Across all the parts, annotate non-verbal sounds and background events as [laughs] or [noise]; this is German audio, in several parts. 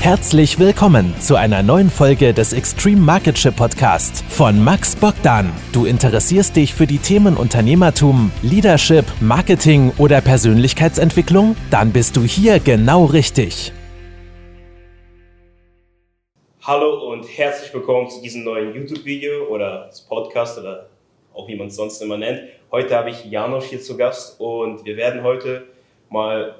Herzlich willkommen zu einer neuen Folge des Extreme Market Ship Podcast von Max Bogdan. Du interessierst dich für die Themen Unternehmertum, Leadership, Marketing oder Persönlichkeitsentwicklung? Dann bist du hier genau richtig. Hallo und herzlich willkommen zu diesem neuen YouTube-Video oder Podcast oder auch wie man es sonst immer nennt. Heute habe ich Janosch hier zu Gast und wir werden heute mal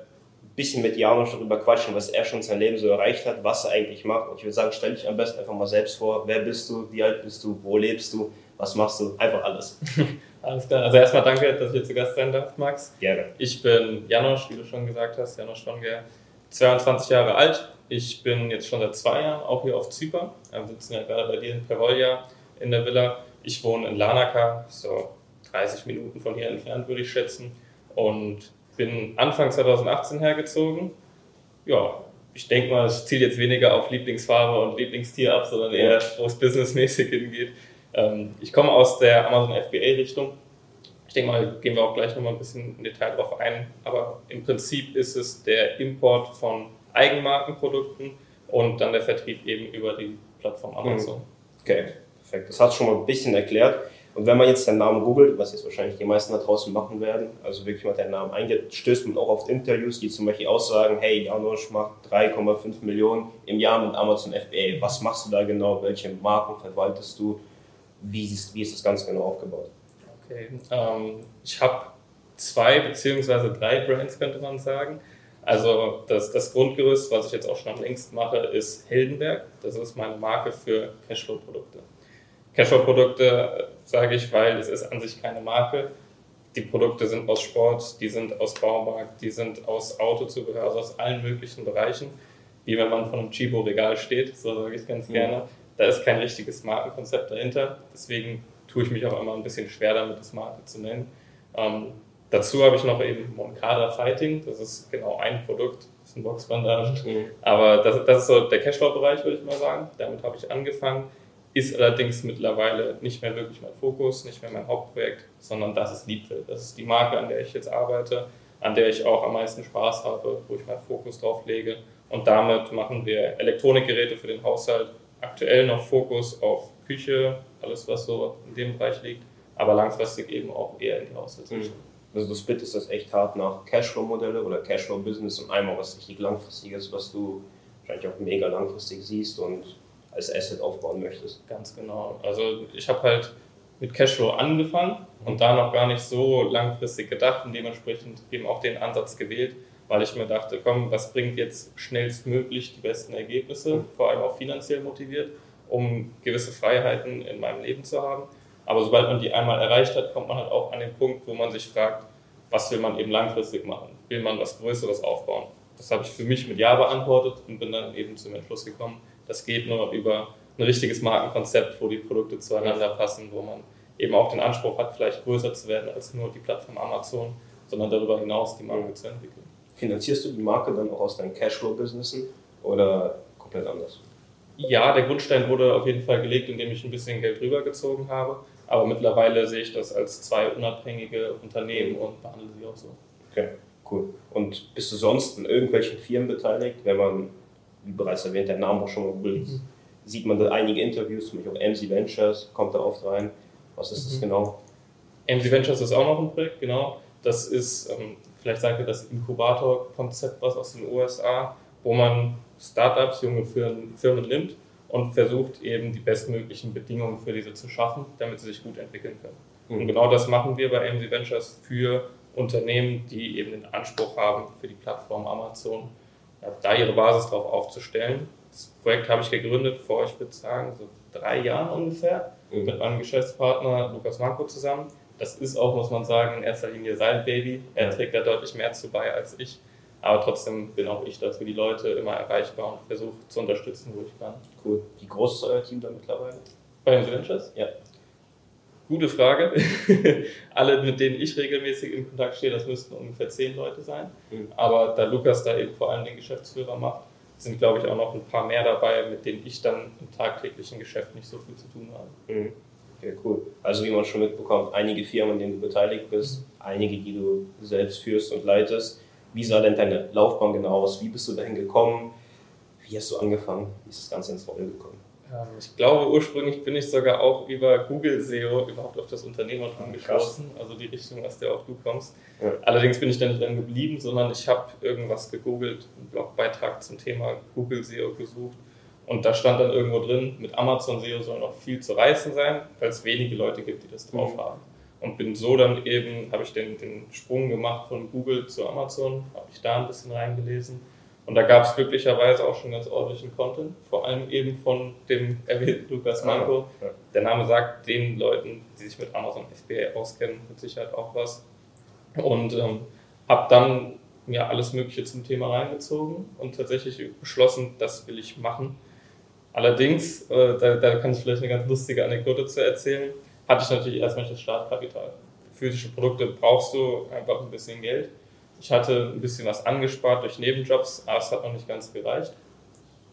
bisschen mit Janusz darüber quatschen, was er schon sein Leben so erreicht hat, was er eigentlich macht. Und ich würde sagen, stell dich am besten einfach mal selbst vor. Wer bist du? Wie alt bist du? Wo lebst du? Was machst du? Einfach alles. [laughs] alles klar. Also erstmal danke, dass ich hier zu Gast sein darf, Max. Gerne. Ich bin Janosch, wie du schon gesagt hast, Janosch Schwanger, 22 Jahre alt. Ich bin jetzt schon seit zwei Jahren auch hier auf Zypern. Wir sitzen ja gerade bei dir in Pervolja in der Villa. Ich wohne in Lanaka, so 30 Minuten von hier entfernt, würde ich schätzen. Und bin Anfang 2018 hergezogen. Ja, ich denke mal, es zielt jetzt weniger auf Lieblingsfarbe und Lieblingstier ab, sondern eher, wo es businessmäßig hingeht. Ähm, ich komme aus der Amazon FBA-Richtung. Ich denke mal, gehen wir auch gleich nochmal ein bisschen im Detail drauf ein. Aber im Prinzip ist es der Import von Eigenmarkenprodukten und dann der Vertrieb eben über die Plattform Amazon. Okay, perfekt. Das hat schon mal ein bisschen erklärt. Und wenn man jetzt deinen Namen googelt, was jetzt wahrscheinlich die meisten da draußen machen werden, also wirklich mal deinen Namen eingibt, stößt man auch auf Interviews, die zum Beispiel aussagen, hey, Janosch macht 3,5 Millionen im Jahr mit Amazon FBA. Was machst du da genau? Welche Marken verwaltest du? Wie ist, wie ist das Ganze genau aufgebaut? Okay, ähm, ich habe zwei beziehungsweise drei Brands, könnte man sagen. Also das, das Grundgerüst, was ich jetzt auch schon am längsten mache, ist Heldenberg. Das ist meine Marke für Cashflow-Produkte. Cashflow-Produkte sage ich, weil es ist an sich keine Marke. Die Produkte sind aus Sport, die sind aus Baumarkt, die sind aus Autozubehör, also aus allen möglichen Bereichen. Wie wenn man von einem Chibo-Regal steht, so sage ich es ganz gerne. Da ist kein richtiges Markenkonzept dahinter. Deswegen tue ich mich auch immer ein bisschen schwer damit, das Marke zu nennen. Ähm, dazu habe ich noch eben Moncada Fighting. Das ist genau ein Produkt, das ist ein Boxbandage. Mhm. Aber das, das ist so der Cashflow-Bereich, würde ich mal sagen. Damit habe ich angefangen ist allerdings mittlerweile nicht mehr wirklich mein Fokus, nicht mehr mein Hauptprojekt, sondern das ist Liebwill. Das ist die Marke, an der ich jetzt arbeite, an der ich auch am meisten Spaß habe, wo ich meinen Fokus drauf lege. Und damit machen wir Elektronikgeräte für den Haushalt. Aktuell noch Fokus auf Küche, alles was so in dem Bereich liegt, aber langfristig eben auch eher in die Haushaltsrichtung. Mhm. Also du splittest das echt hart nach Cashflow-Modelle oder Cashflow-Business und einmal was richtig langfristiges, was du wahrscheinlich auch mega langfristig siehst und als Asset aufbauen möchtest. Ganz genau. Also ich habe halt mit Cashflow angefangen und da noch gar nicht so langfristig gedacht und dementsprechend eben auch den Ansatz gewählt, weil ich mir dachte, komm, was bringt jetzt schnellstmöglich die besten Ergebnisse, mhm. vor allem auch finanziell motiviert, um gewisse Freiheiten in meinem Leben zu haben. Aber sobald man die einmal erreicht hat, kommt man halt auch an den Punkt, wo man sich fragt, was will man eben langfristig machen? Will man was Größeres aufbauen? Das habe ich für mich mit Ja beantwortet und bin dann eben zum Entschluss gekommen, das geht nur über ein richtiges Markenkonzept, wo die Produkte zueinander passen, wo man eben auch den Anspruch hat, vielleicht größer zu werden als nur die Plattform Amazon, sondern darüber hinaus die Marke zu entwickeln. Finanzierst du die Marke dann auch aus deinen Cashflow-Businessen oder komplett anders? Ja, der Grundstein wurde auf jeden Fall gelegt, indem ich ein bisschen Geld rübergezogen habe. Aber mittlerweile sehe ich das als zwei unabhängige Unternehmen und behandle sie auch so. Okay, cool. Und bist du sonst in irgendwelchen Firmen beteiligt, wenn man wie bereits erwähnt, der Name auch schon mal googelt, mhm. sieht man da einige Interviews, zum Beispiel auch MC Ventures kommt da oft rein. Was ist das mhm. genau? MC Ventures ist auch noch ein Projekt, genau. Das ist, ähm, vielleicht sagt ihr das Inkubator-Konzept was aus den USA, wo man Startups, junge Firmen, Firmen nimmt und versucht eben die bestmöglichen Bedingungen für diese zu schaffen, damit sie sich gut entwickeln können. Mhm. Und genau das machen wir bei MC Ventures für Unternehmen, die eben den Anspruch haben, für die Plattform Amazon da ihre Basis drauf aufzustellen. Das Projekt habe ich gegründet vor, ich würde sagen, so drei Jahren ungefähr, mhm. mit meinem Geschäftspartner Lukas Marco zusammen. Das ist auch, muss man sagen, in erster Linie sein Baby. Er trägt da deutlich mehr zu bei als ich. Aber trotzdem bin auch ich da für die Leute immer erreichbar und versuche zu unterstützen, wo ich kann. Cool. Wie groß ist euer Team da mittlerweile? Bei den Ventures? Ja. Gute Frage. [laughs] Alle, mit denen ich regelmäßig in Kontakt stehe, das müssten ungefähr zehn Leute sein. Mhm. Aber da Lukas da eben vor allem den Geschäftsführer macht, sind, glaube ich, auch noch ein paar mehr dabei, mit denen ich dann im tagtäglichen Geschäft nicht so viel zu tun habe. Mhm. Ja, cool. Also wie man schon mitbekommt, einige Firmen, an denen du beteiligt bist, einige, die du selbst führst und leitest. Wie sah denn deine Laufbahn genau aus? Wie bist du dahin gekommen? Wie hast du angefangen? Wie ist das Ganze ins Rollen gekommen? Ähm, ich glaube, ursprünglich bin ich sogar auch über Google SEO überhaupt auf das Unternehmertum Ah, gestoßen, also die Richtung, aus der auch du kommst. Ja. Allerdings bin ich da nicht dran geblieben, sondern ich habe irgendwas gegoogelt, einen Blogbeitrag zum Thema Google SEO gesucht und da stand dann irgendwo drin, mit Amazon SEO soll noch viel zu reißen sein, weil es wenige Leute gibt, die das drauf Mhm. haben. Und bin so dann eben, habe ich den, den Sprung gemacht von Google zu Amazon, habe ich da ein bisschen reingelesen. Und da gab es glücklicherweise auch schon ganz ordentlichen Content, vor allem eben von dem erwähnten Lukas Manko. Ah, ja. Der Name sagt den Leuten, die sich mit Amazon FBA auskennen, mit Sicherheit auch was. Und ähm, habe dann mir alles Mögliche zum Thema reingezogen und tatsächlich beschlossen, das will ich machen. Allerdings, äh, da, da kann ich vielleicht eine ganz lustige Anekdote zu erzählen, hatte ich natürlich erstmal das Startkapital. Physische Produkte brauchst du einfach ein bisschen Geld. Ich hatte ein bisschen was angespart durch Nebenjobs, aber es hat noch nicht ganz gereicht.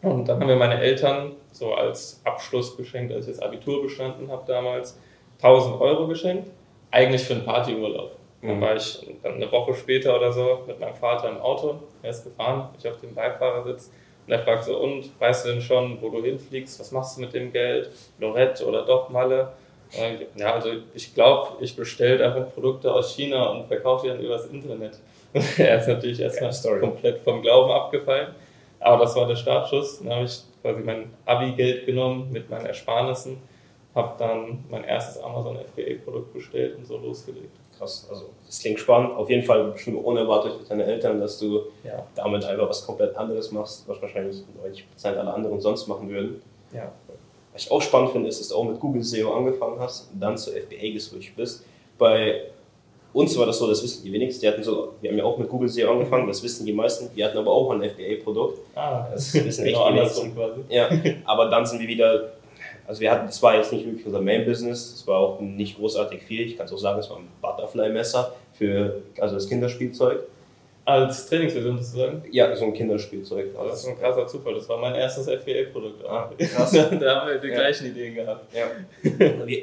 Und dann haben mir meine Eltern so als Abschlussgeschenk, als ich das Abitur bestanden habe damals, 1000 Euro geschenkt, eigentlich für einen Partyurlaub. Dann Mhm. war ich dann eine Woche später oder so mit meinem Vater im Auto, er ist gefahren, ich auf dem Beifahrersitz und er fragt so, und weißt du denn schon, wo du hinfliegst, was machst du mit dem Geld, Lorette oder doch Malle? Ja, also ich glaube, ich bestelle einfach Produkte aus China und verkaufe die dann übers Internet. [laughs] er ist natürlich erstmal Story. komplett vom Glauben abgefallen, aber das war der Startschuss. Dann habe ich quasi mein Abi-Geld genommen mit meinen Ersparnissen, habe dann mein erstes Amazon FBA-Produkt bestellt und so losgelegt. Krass, also das klingt spannend. Auf jeden Fall bestimmt unerwartet für deine Eltern, dass du Ja, damit einfach was komplett anderes machst, was wahrscheinlich 90% aller anderen sonst machen würden. ja. Was ich auch spannend finde, ist, dass du auch mit Google SEO angefangen hast und dann zur FBA geswitcht bist. Bei uns war das so, das wissen die wenigsten, die hatten so, wir haben ja auch mit Google SEO angefangen, das wissen die meisten, wir hatten aber auch ein FBA-Produkt. Ah, Das wissen echt genau die andersrum quasi. Ja, aber dann sind wir wieder, also wir hatten, das war jetzt nicht wirklich unser Main-Business, es war auch nicht großartig viel, ich kann es auch sagen, es war ein Butterfly-Messer für, also das Kinderspielzeug. Als Trainingsversion sozusagen. Ja, so ein Kinderspielzeug. Das ist ein krasser Zufall. Das war mein erstes FBA-Produkt. Ah, [laughs] krass. da haben wir die Ja. gleichen Ideen gehabt. Ja.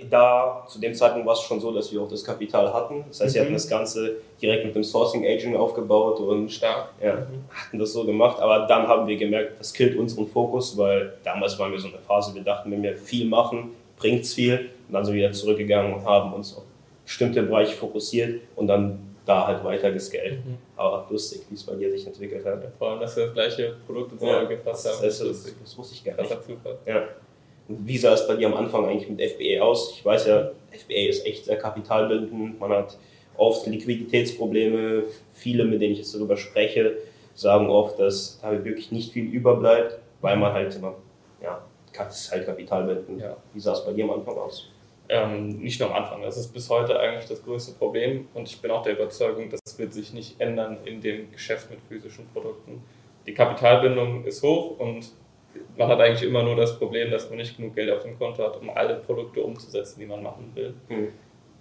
Da, zu dem Zeitpunkt war es schon so, dass wir auch das Kapital hatten. Das heißt, wir Mhm. hatten das Ganze direkt mit dem Sourcing Agent aufgebaut und Stark. ja, hatten das so gemacht. Aber dann haben wir gemerkt, das killt unseren Fokus, weil damals waren wir so in der Phase, wir dachten, wenn wir viel machen, bringt es viel. Und dann sind wir wieder zurückgegangen und haben uns auf bestimmte Bereiche fokussiert und dann da halt weiter gescaled. Mhm. Aber lustig, wie es bei dir sich entwickelt hat. Vor allem, dass wir das gleiche Produkt ins Ja, Auge gefasst das, haben. das, Das das, ist lustig. das wusste ich gar nicht. Krasser Zufall. Ja. Und wie sah es bei dir am Anfang eigentlich mit FBA aus? Ich weiß ja, FBA ist echt sehr kapitalbindend. Man hat oft Liquiditätsprobleme. Viele, mit denen ich jetzt darüber spreche, sagen oft, dass da wirklich nicht viel überbleibt, weil man halt immer, ja, es ist halt kapitalbindend. Ja. Wie sah es bei dir am Anfang aus? Ähm, nicht nur am Anfang. Das ist bis heute eigentlich das größte Problem und ich bin auch der Überzeugung, das wird sich nicht ändern in dem Geschäft mit physischen Produkten. Die Kapitalbindung ist hoch und man hat eigentlich immer nur das Problem, dass man nicht genug Geld auf dem Konto hat, um alle Produkte umzusetzen, die man machen will. Hm.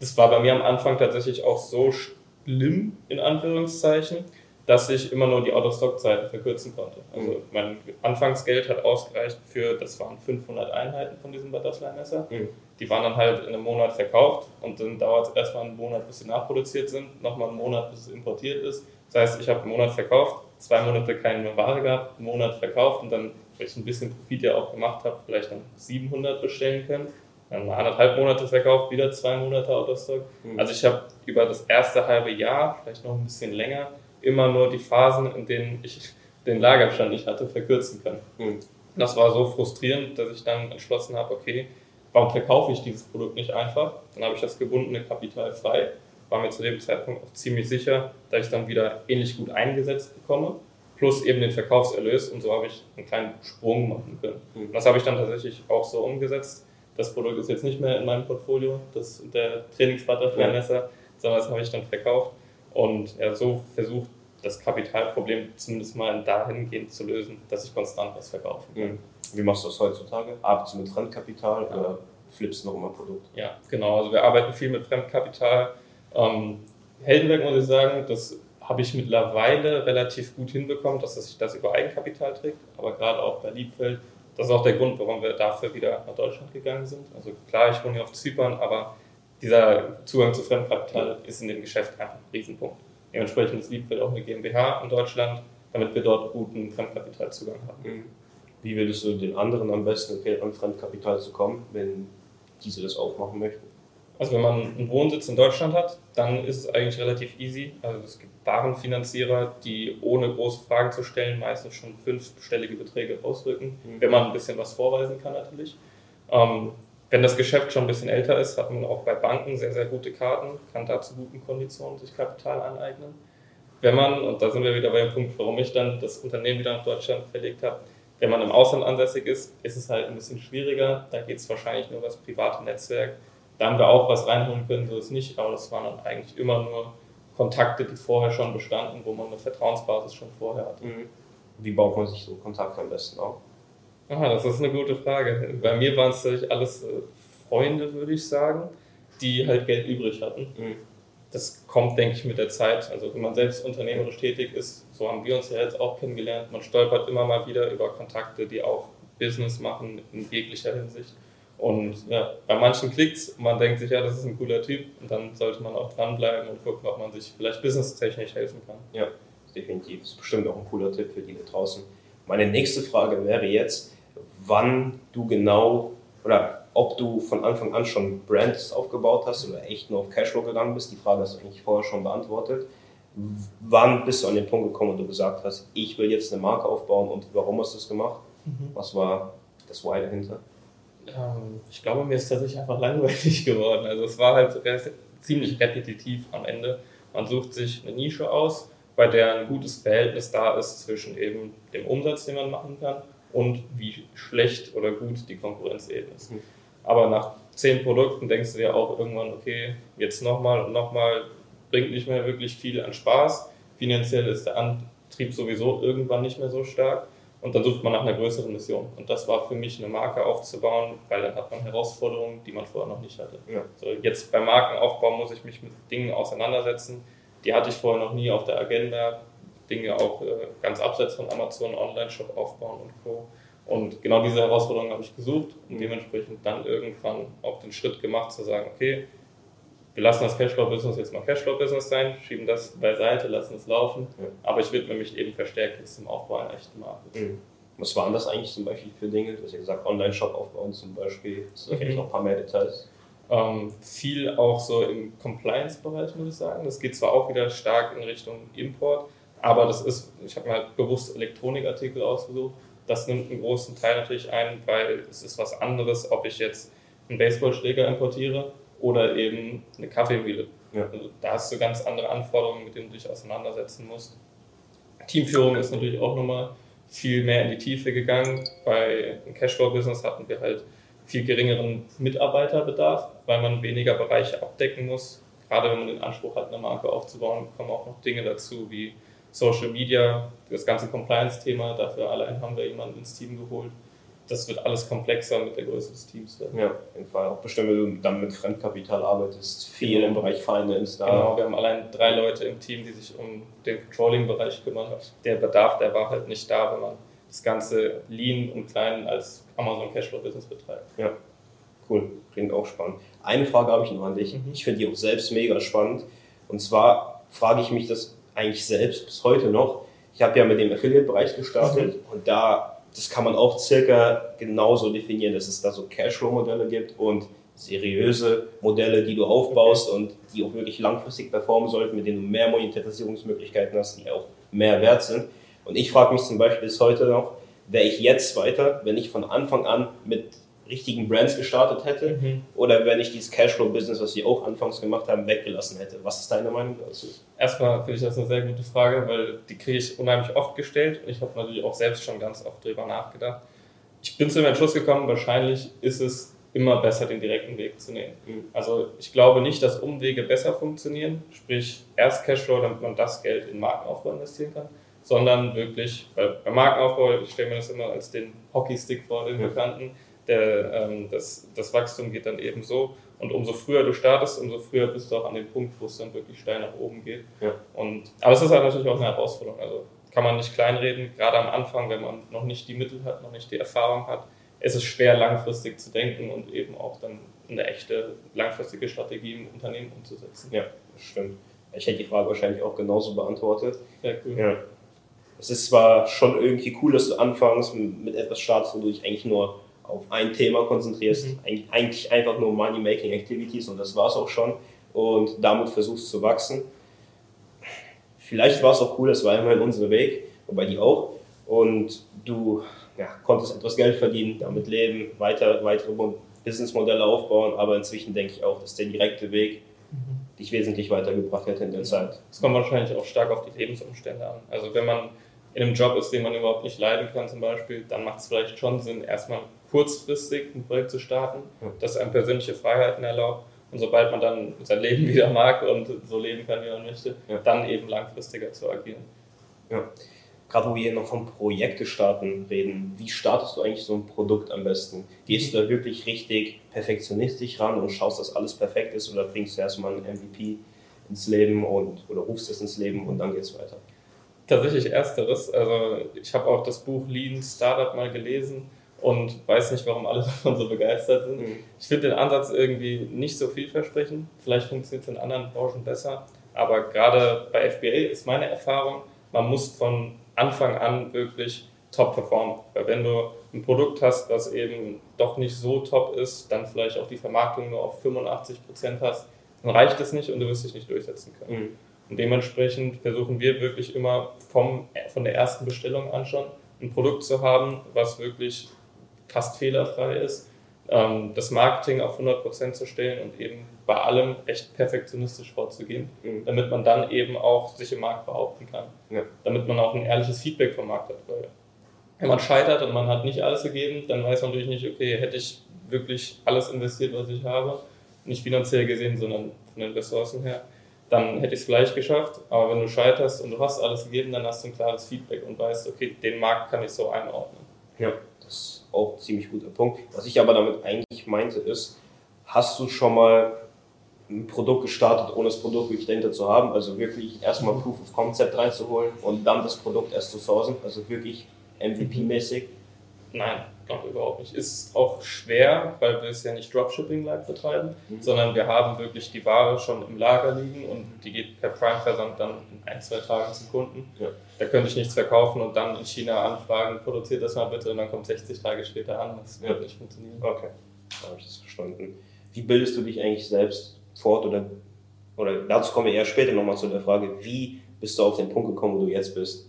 Das war bei mir am Anfang tatsächlich auch so schlimm, in Anführungszeichen, dass ich immer nur die Out-of-Stock-Zeiten verkürzen konnte. Also Mhm. mein Anfangsgeld hat ausgereicht für, das waren 500 Einheiten von diesem Butterfly-Messer. Mhm. Die waren dann halt in einem Monat verkauft und dann dauert es erstmal einen Monat, bis sie nachproduziert sind, nochmal einen Monat, bis es importiert ist. Das heißt, ich habe einen Monat verkauft, zwei Monate keine Ware gehabt, einen Monat verkauft und dann, weil ich ein bisschen Profit ja auch gemacht habe, vielleicht dann 700 bestellen können. Dann anderthalb Monate verkauft, wieder zwei Monate out of stock. Mhm. Also ich habe über das erste halbe Jahr, vielleicht noch ein bisschen länger, immer nur die Phasen, in denen ich [laughs] den Lagerstand nicht hatte, verkürzen können. Hm. Das war so frustrierend, dass ich dann entschlossen habe, okay, warum verkaufe ich dieses Produkt nicht einfach? Dann habe ich das gebundene Kapital frei, war mir zu dem Zeitpunkt auch ziemlich sicher, dass ich es dann wieder ähnlich gut eingesetzt bekomme, plus eben den Verkaufserlös und so habe ich einen kleinen Sprung machen können. Mhm. Und das habe ich dann tatsächlich auch so umgesetzt. Das Produkt ist jetzt nicht mehr in meinem Portfolio, das der Trainingsbutterfly-Messer, sondern das habe ich dann verkauft und ja, so versucht, das Kapitalproblem zumindest mal dahingehend zu lösen, dass ich konstant was verkaufe. Hm. Wie machst du das heutzutage? Arbeitest du mit Fremdkapital Ja. oder flippst du noch immer Produkt? Ja, genau. Also wir arbeiten viel mit Fremdkapital. Ähm, Heldenberg muss ich sagen, das habe ich mittlerweile relativ gut hinbekommen, dass sich das über Eigenkapital trägt. Aber gerade auch bei Liebfeld, das ist auch der Grund, warum wir dafür wieder nach Deutschland gegangen sind. Also klar, ich wohne hier auf Zypern, aber dieser Zugang zu Fremdkapital ist in dem Geschäft einfach ein Riesenpunkt. Dementsprechend ist Liebfeld auch eine GmbH in Deutschland, damit wir dort guten Fremdkapitalzugang haben. Mhm. Wie würdest du den anderen am besten empfehlen, an Fremdkapital zu kommen, wenn diese das aufmachen möchten? Also wenn man einen Wohnsitz in Deutschland hat, dann ist es eigentlich relativ easy. Also es gibt Warenfinanzierer, die ohne große Fragen zu stellen meistens schon fünfstellige Beträge ausrücken, mhm. wenn man ein bisschen was vorweisen kann natürlich. Ähm, wenn das Geschäft schon ein bisschen älter ist, hat man auch bei Banken sehr, sehr gute Karten, kann da zu guten Konditionen sich Kapital aneignen. Wenn man, und da sind wir wieder bei dem Punkt, warum ich dann das Unternehmen wieder nach Deutschland verlegt habe, wenn man im Ausland ansässig ist, ist es halt ein bisschen schwieriger. Da geht es wahrscheinlich nur um das private Netzwerk da haben wir auch was reinholen können, so ist nicht, aber das waren dann eigentlich immer nur Kontakte, die vorher schon bestanden, wo man eine Vertrauensbasis schon vorher hatte. Mhm. Wie baut man sich so Kontakte am besten auf? Aha, das ist eine gute Frage. Bei mir waren es natürlich alles äh, Freunde, würde ich sagen, die halt Geld übrig hatten. Mhm. Das kommt, denke ich, mit der Zeit. Also wenn man selbst unternehmerisch tätig ist, so haben wir uns ja jetzt auch kennengelernt. Man stolpert immer mal wieder über Kontakte, die auch Business machen in jeglicher Hinsicht. Und ja, bei manchen klickt man denkt sich, ja, das ist ein cooler Typ und dann sollte man auch dranbleiben und gucken, ob man sich vielleicht businesstechnisch helfen kann. Ja, definitiv. Das ist bestimmt auch ein cooler Tipp für die da draußen. Meine nächste Frage wäre jetzt, wann du genau oder ob du von Anfang an schon Brands aufgebaut hast oder echt nur auf Cashflow gegangen bist. Die Frage hast du eigentlich vorher schon beantwortet. Wann bist du an den Punkt gekommen, wo du gesagt hast, ich will jetzt eine Marke aufbauen und warum hast du es gemacht? Mhm. Was war das Why dahinter? Ähm, ich glaube, mir ist tatsächlich einfach langweilig [laughs] geworden. Also es war halt ziemlich repetitiv am Ende. Man sucht sich eine Nische aus, bei der ein gutes Verhältnis da ist zwischen eben dem Umsatz, den man machen kann, und wie schlecht oder gut die Konkurrenz eben ist. Mhm. Aber nach zehn Produkten denkst du dir auch irgendwann, okay, jetzt nochmal und nochmal, bringt nicht mehr wirklich viel an Spaß. Finanziell ist der Antrieb sowieso irgendwann nicht mehr so stark. Und dann sucht man nach einer größeren Mission. Und das war für mich eine Marke aufzubauen, weil dann hat man Herausforderungen, die man vorher noch nicht hatte. Ja. So, jetzt beim Markenaufbau muss ich mich mit Dingen auseinandersetzen, die hatte ich vorher noch nie auf der Agenda. Dinge auch äh, ganz abseits von Amazon, Online-Shop aufbauen und Co. Und genau diese Herausforderungen habe ich gesucht und dementsprechend dann irgendwann auch den Schritt gemacht zu sagen, okay, wir lassen das Cashflow-Business jetzt mal Cashflow-Business sein, schieben das beiseite, lassen es laufen. Ja. Aber ich widme mich eben verstärkt jetzt zum Aufbau einer echten Marke. Mhm. Was waren das eigentlich zum Beispiel für Dinge? Du hast ja gesagt, Online-Shop aufbauen zum Beispiel. Das sind mhm. noch ein paar mehr Details. Ähm, viel auch so im Compliance-Bereich, muss ich sagen. Das geht zwar auch wieder stark in Richtung Import, aber das ist, ich habe mir halt bewusst Elektronikartikel ausgesucht. Das nimmt einen großen Teil natürlich ein, weil es ist was anderes, ob ich jetzt einen Baseballschläger importiere oder eben eine Kaffeemühle. Ja. Also da hast du ganz andere Anforderungen, mit denen du dich auseinandersetzen musst. Teamführung ist natürlich auch nochmal viel mehr in die Tiefe gegangen. Bei einem Cashflow-Business hatten wir halt viel geringeren Mitarbeiterbedarf, weil man weniger Bereiche abdecken muss. Gerade wenn man den Anspruch hat, eine Marke aufzubauen, kommen auch noch Dinge dazu wie Social Media, das ganze Compliance-Thema. Dafür allein haben wir jemanden ins Team geholt das wird alles komplexer mit der Größe des Teams. Werden. Ja, auf jeden Fall. Auch bestimmt, wenn du dann mit Fremdkapital arbeitest, viel genau. im Bereich Finance da. Genau, wir haben allein drei Leute im Team, die sich um den Controlling-Bereich kümmern. Der Bedarf, der war halt nicht da, wenn man das ganze Lean und Klein als Amazon Cashflow-Business betreibt. Ja, cool. Klingt auch spannend. Eine Frage habe ich noch an dich. Mhm. Ich finde die auch selbst mega spannend. Und zwar frage ich mich das eigentlich selbst bis heute noch. Ich habe ja mit dem Affiliate-Bereich gestartet mhm. und da das kann man auch circa genauso definieren, dass es da so Cashflow-Modelle gibt und seriöse Modelle, die du aufbaust okay. und die auch wirklich langfristig performen sollten, mit denen du mehr Monetarisierungsmöglichkeiten hast, die auch mehr wert sind. Und ich frage mich zum Beispiel bis heute noch, wäre ich jetzt weiter, wenn ich von Anfang an mit richtigen Brands gestartet hätte mhm. oder wenn ich dieses Cashflow-Business, was wir auch anfangs gemacht haben, weggelassen hätte. Was ist deine Meinung dazu? Erstmal finde ich das eine sehr gute Frage, weil die kriege ich unheimlich oft gestellt und ich habe natürlich auch selbst schon ganz oft darüber nachgedacht. Ich bin zu dem Entschluss gekommen, wahrscheinlich ist es immer besser, den direkten Weg zu nehmen. Mhm. Also ich glaube nicht, dass Umwege besser funktionieren, sprich erst Cashflow, damit man das Geld in Markenaufbau investieren kann, sondern wirklich, weil beim Markenaufbau, ich stelle mir das immer als den Hockeystick vor, den Bekannten, der, ähm, das, das Wachstum geht dann eben so. Und umso früher du startest, umso früher bist du auch an dem Punkt, wo es dann wirklich steil nach oben geht. Ja. Und, aber es ist halt natürlich auch eine Herausforderung. Also kann man nicht kleinreden, gerade am Anfang, wenn man noch nicht die Mittel hat, noch nicht die Erfahrung hat. Es ist schwer, langfristig zu denken und eben auch dann eine echte langfristige Strategie im Unternehmen umzusetzen. Ja, das stimmt. Ich hätte die Frage wahrscheinlich auch genauso beantwortet. Sehr cool. Ja. es ist zwar schon irgendwie cool, dass du anfängst mit etwas startest, wo du dich eigentlich nur auf ein Thema konzentrierst, mhm. eigentlich einfach nur Money-Making Activities und das war es auch schon und damit versuchst zu wachsen. Vielleicht war es auch cool, das war immerhin unser Weg, wobei die auch und du ja, konntest etwas Geld verdienen, damit leben, weiter, weitere Businessmodelle aufbauen, aber inzwischen denke ich auch, dass der direkte Weg mhm. dich wesentlich weitergebracht hätte in der Zeit. Es kommt wahrscheinlich auch stark auf die Lebensumstände an. Also wenn man in einem Job ist, den man überhaupt nicht leiden kann zum Beispiel, dann macht es vielleicht schon Sinn, erstmal kurzfristig ein Projekt zu starten, das einem persönliche Freiheiten erlaubt. Und sobald man dann sein Leben [laughs] wieder mag und so leben kann, wie man möchte, ja. dann eben langfristiger zu agieren. Ja. Gerade wo wir hier noch vom Projekte starten reden, wie startest du eigentlich so ein Produkt am besten? Gehst du da wirklich richtig perfektionistisch ran und schaust, dass alles perfekt ist oder bringst du erstmal ein MVP ins Leben und oder rufst es ins Leben und dann geht es weiter? Tatsächlich ersteres. Also ich habe auch das Buch Lean Startup mal gelesen und weiß nicht, warum alle [laughs] davon so begeistert sind. Mhm. Ich finde den Ansatz irgendwie nicht so vielversprechend. Vielleicht funktioniert es in anderen Branchen besser. Aber gerade bei FBA ist meine Erfahrung, man muss von Anfang an wirklich top performen. Weil wenn du ein Produkt hast, was eben doch nicht so top ist, dann vielleicht auch die Vermarktung nur auf 85 Prozent hast, dann reicht es nicht und du wirst dich nicht durchsetzen können. Mhm. Und dementsprechend versuchen wir wirklich immer vom, von der ersten Bestellung an schon ein Produkt zu haben, was wirklich fast fehlerfrei ist, ähm, das Marketing auf 100% zu stellen und eben bei allem echt perfektionistisch vorzugehen, mhm. damit man dann eben auch sich im Markt behaupten kann. Ja. Damit man auch ein ehrliches Feedback vom Markt hat. Weil wenn man scheitert und man hat nicht alles gegeben, dann weiß man natürlich nicht, okay, hätte ich wirklich alles investiert, was ich habe, nicht finanziell gesehen, sondern von den Ressourcen her dann hätte ich es gleich geschafft. Aber wenn du scheiterst und du hast alles gegeben, dann hast du ein klares Feedback und weißt, okay, den Markt kann ich so einordnen. Ja, das ist auch ein ziemlich guter Punkt. Was ich aber damit eigentlich meinte, ist, hast du schon mal ein Produkt gestartet, ohne das Produkt wirklich dahinter zu haben? Also wirklich erstmal Proof of Concept reinzuholen und dann das Produkt erst zu sourcen, also wirklich MVP-mäßig? Nein, noch überhaupt nicht. Ist auch schwer, weil wir es ja nicht Dropshipping live betreiben, mhm. sondern wir haben wirklich die Ware schon im Lager liegen und die geht per Prime-Versand dann in ein, zwei Tagen zum Kunden. Ja. Da könnte ich nichts verkaufen und dann in China anfragen, produziert das mal bitte und dann kommt 60 Tage später an. Das wird nicht funktionieren. Okay, da habe ich das verstanden. Wie bildest du dich eigentlich selbst fort oder, oder dazu kommen wir eher später nochmal zu der Frage, wie bist du auf den Punkt gekommen, wo du jetzt bist?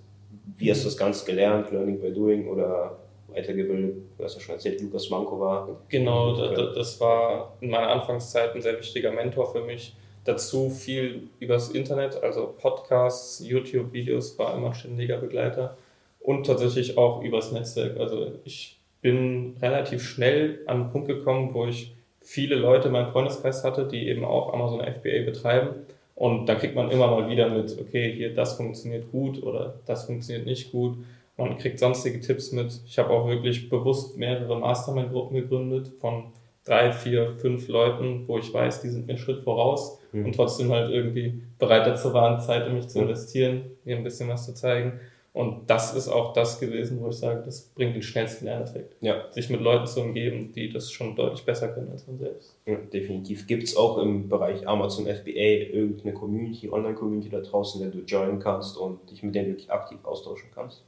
Wie hast du das Ganze gelernt, Learning by Doing oder weitergebildet. Du hast ja schon erzählt, Lukas Manko war. Genau, das war in meiner Anfangszeit ein sehr wichtiger Mentor für mich. Dazu viel übers Internet, also Podcasts, YouTube-Videos, war immer ständiger Begleiter und tatsächlich auch übers Netzwerk. Also ich bin relativ schnell an einen Punkt gekommen, wo ich viele Leute in meinem Freundeskreis hatte, die eben auch Amazon FBA betreiben. Und da kriegt man immer mal wieder mit, okay, hier das funktioniert gut oder das funktioniert nicht gut. Man kriegt sonstige Tipps mit. Ich habe auch wirklich bewusst mehrere Mastermind-Gruppen gegründet von drei, vier, fünf Leuten, wo ich weiß, die sind mir einen Schritt voraus mhm. und trotzdem halt irgendwie bereit dazu waren, Zeit in mich zu investieren, mir ein bisschen was zu zeigen. Und das ist auch das gewesen, wo ich sage, das bringt den schnellsten Lerneffekt. Ja. Sich mit Leuten zu umgeben, die das schon deutlich besser können als man selbst. Ja, definitiv. Gibt es auch im Bereich Amazon FBA irgendeine Community, Online-Community da draußen, der du joinen kannst und dich mit denen wirklich aktiv austauschen kannst?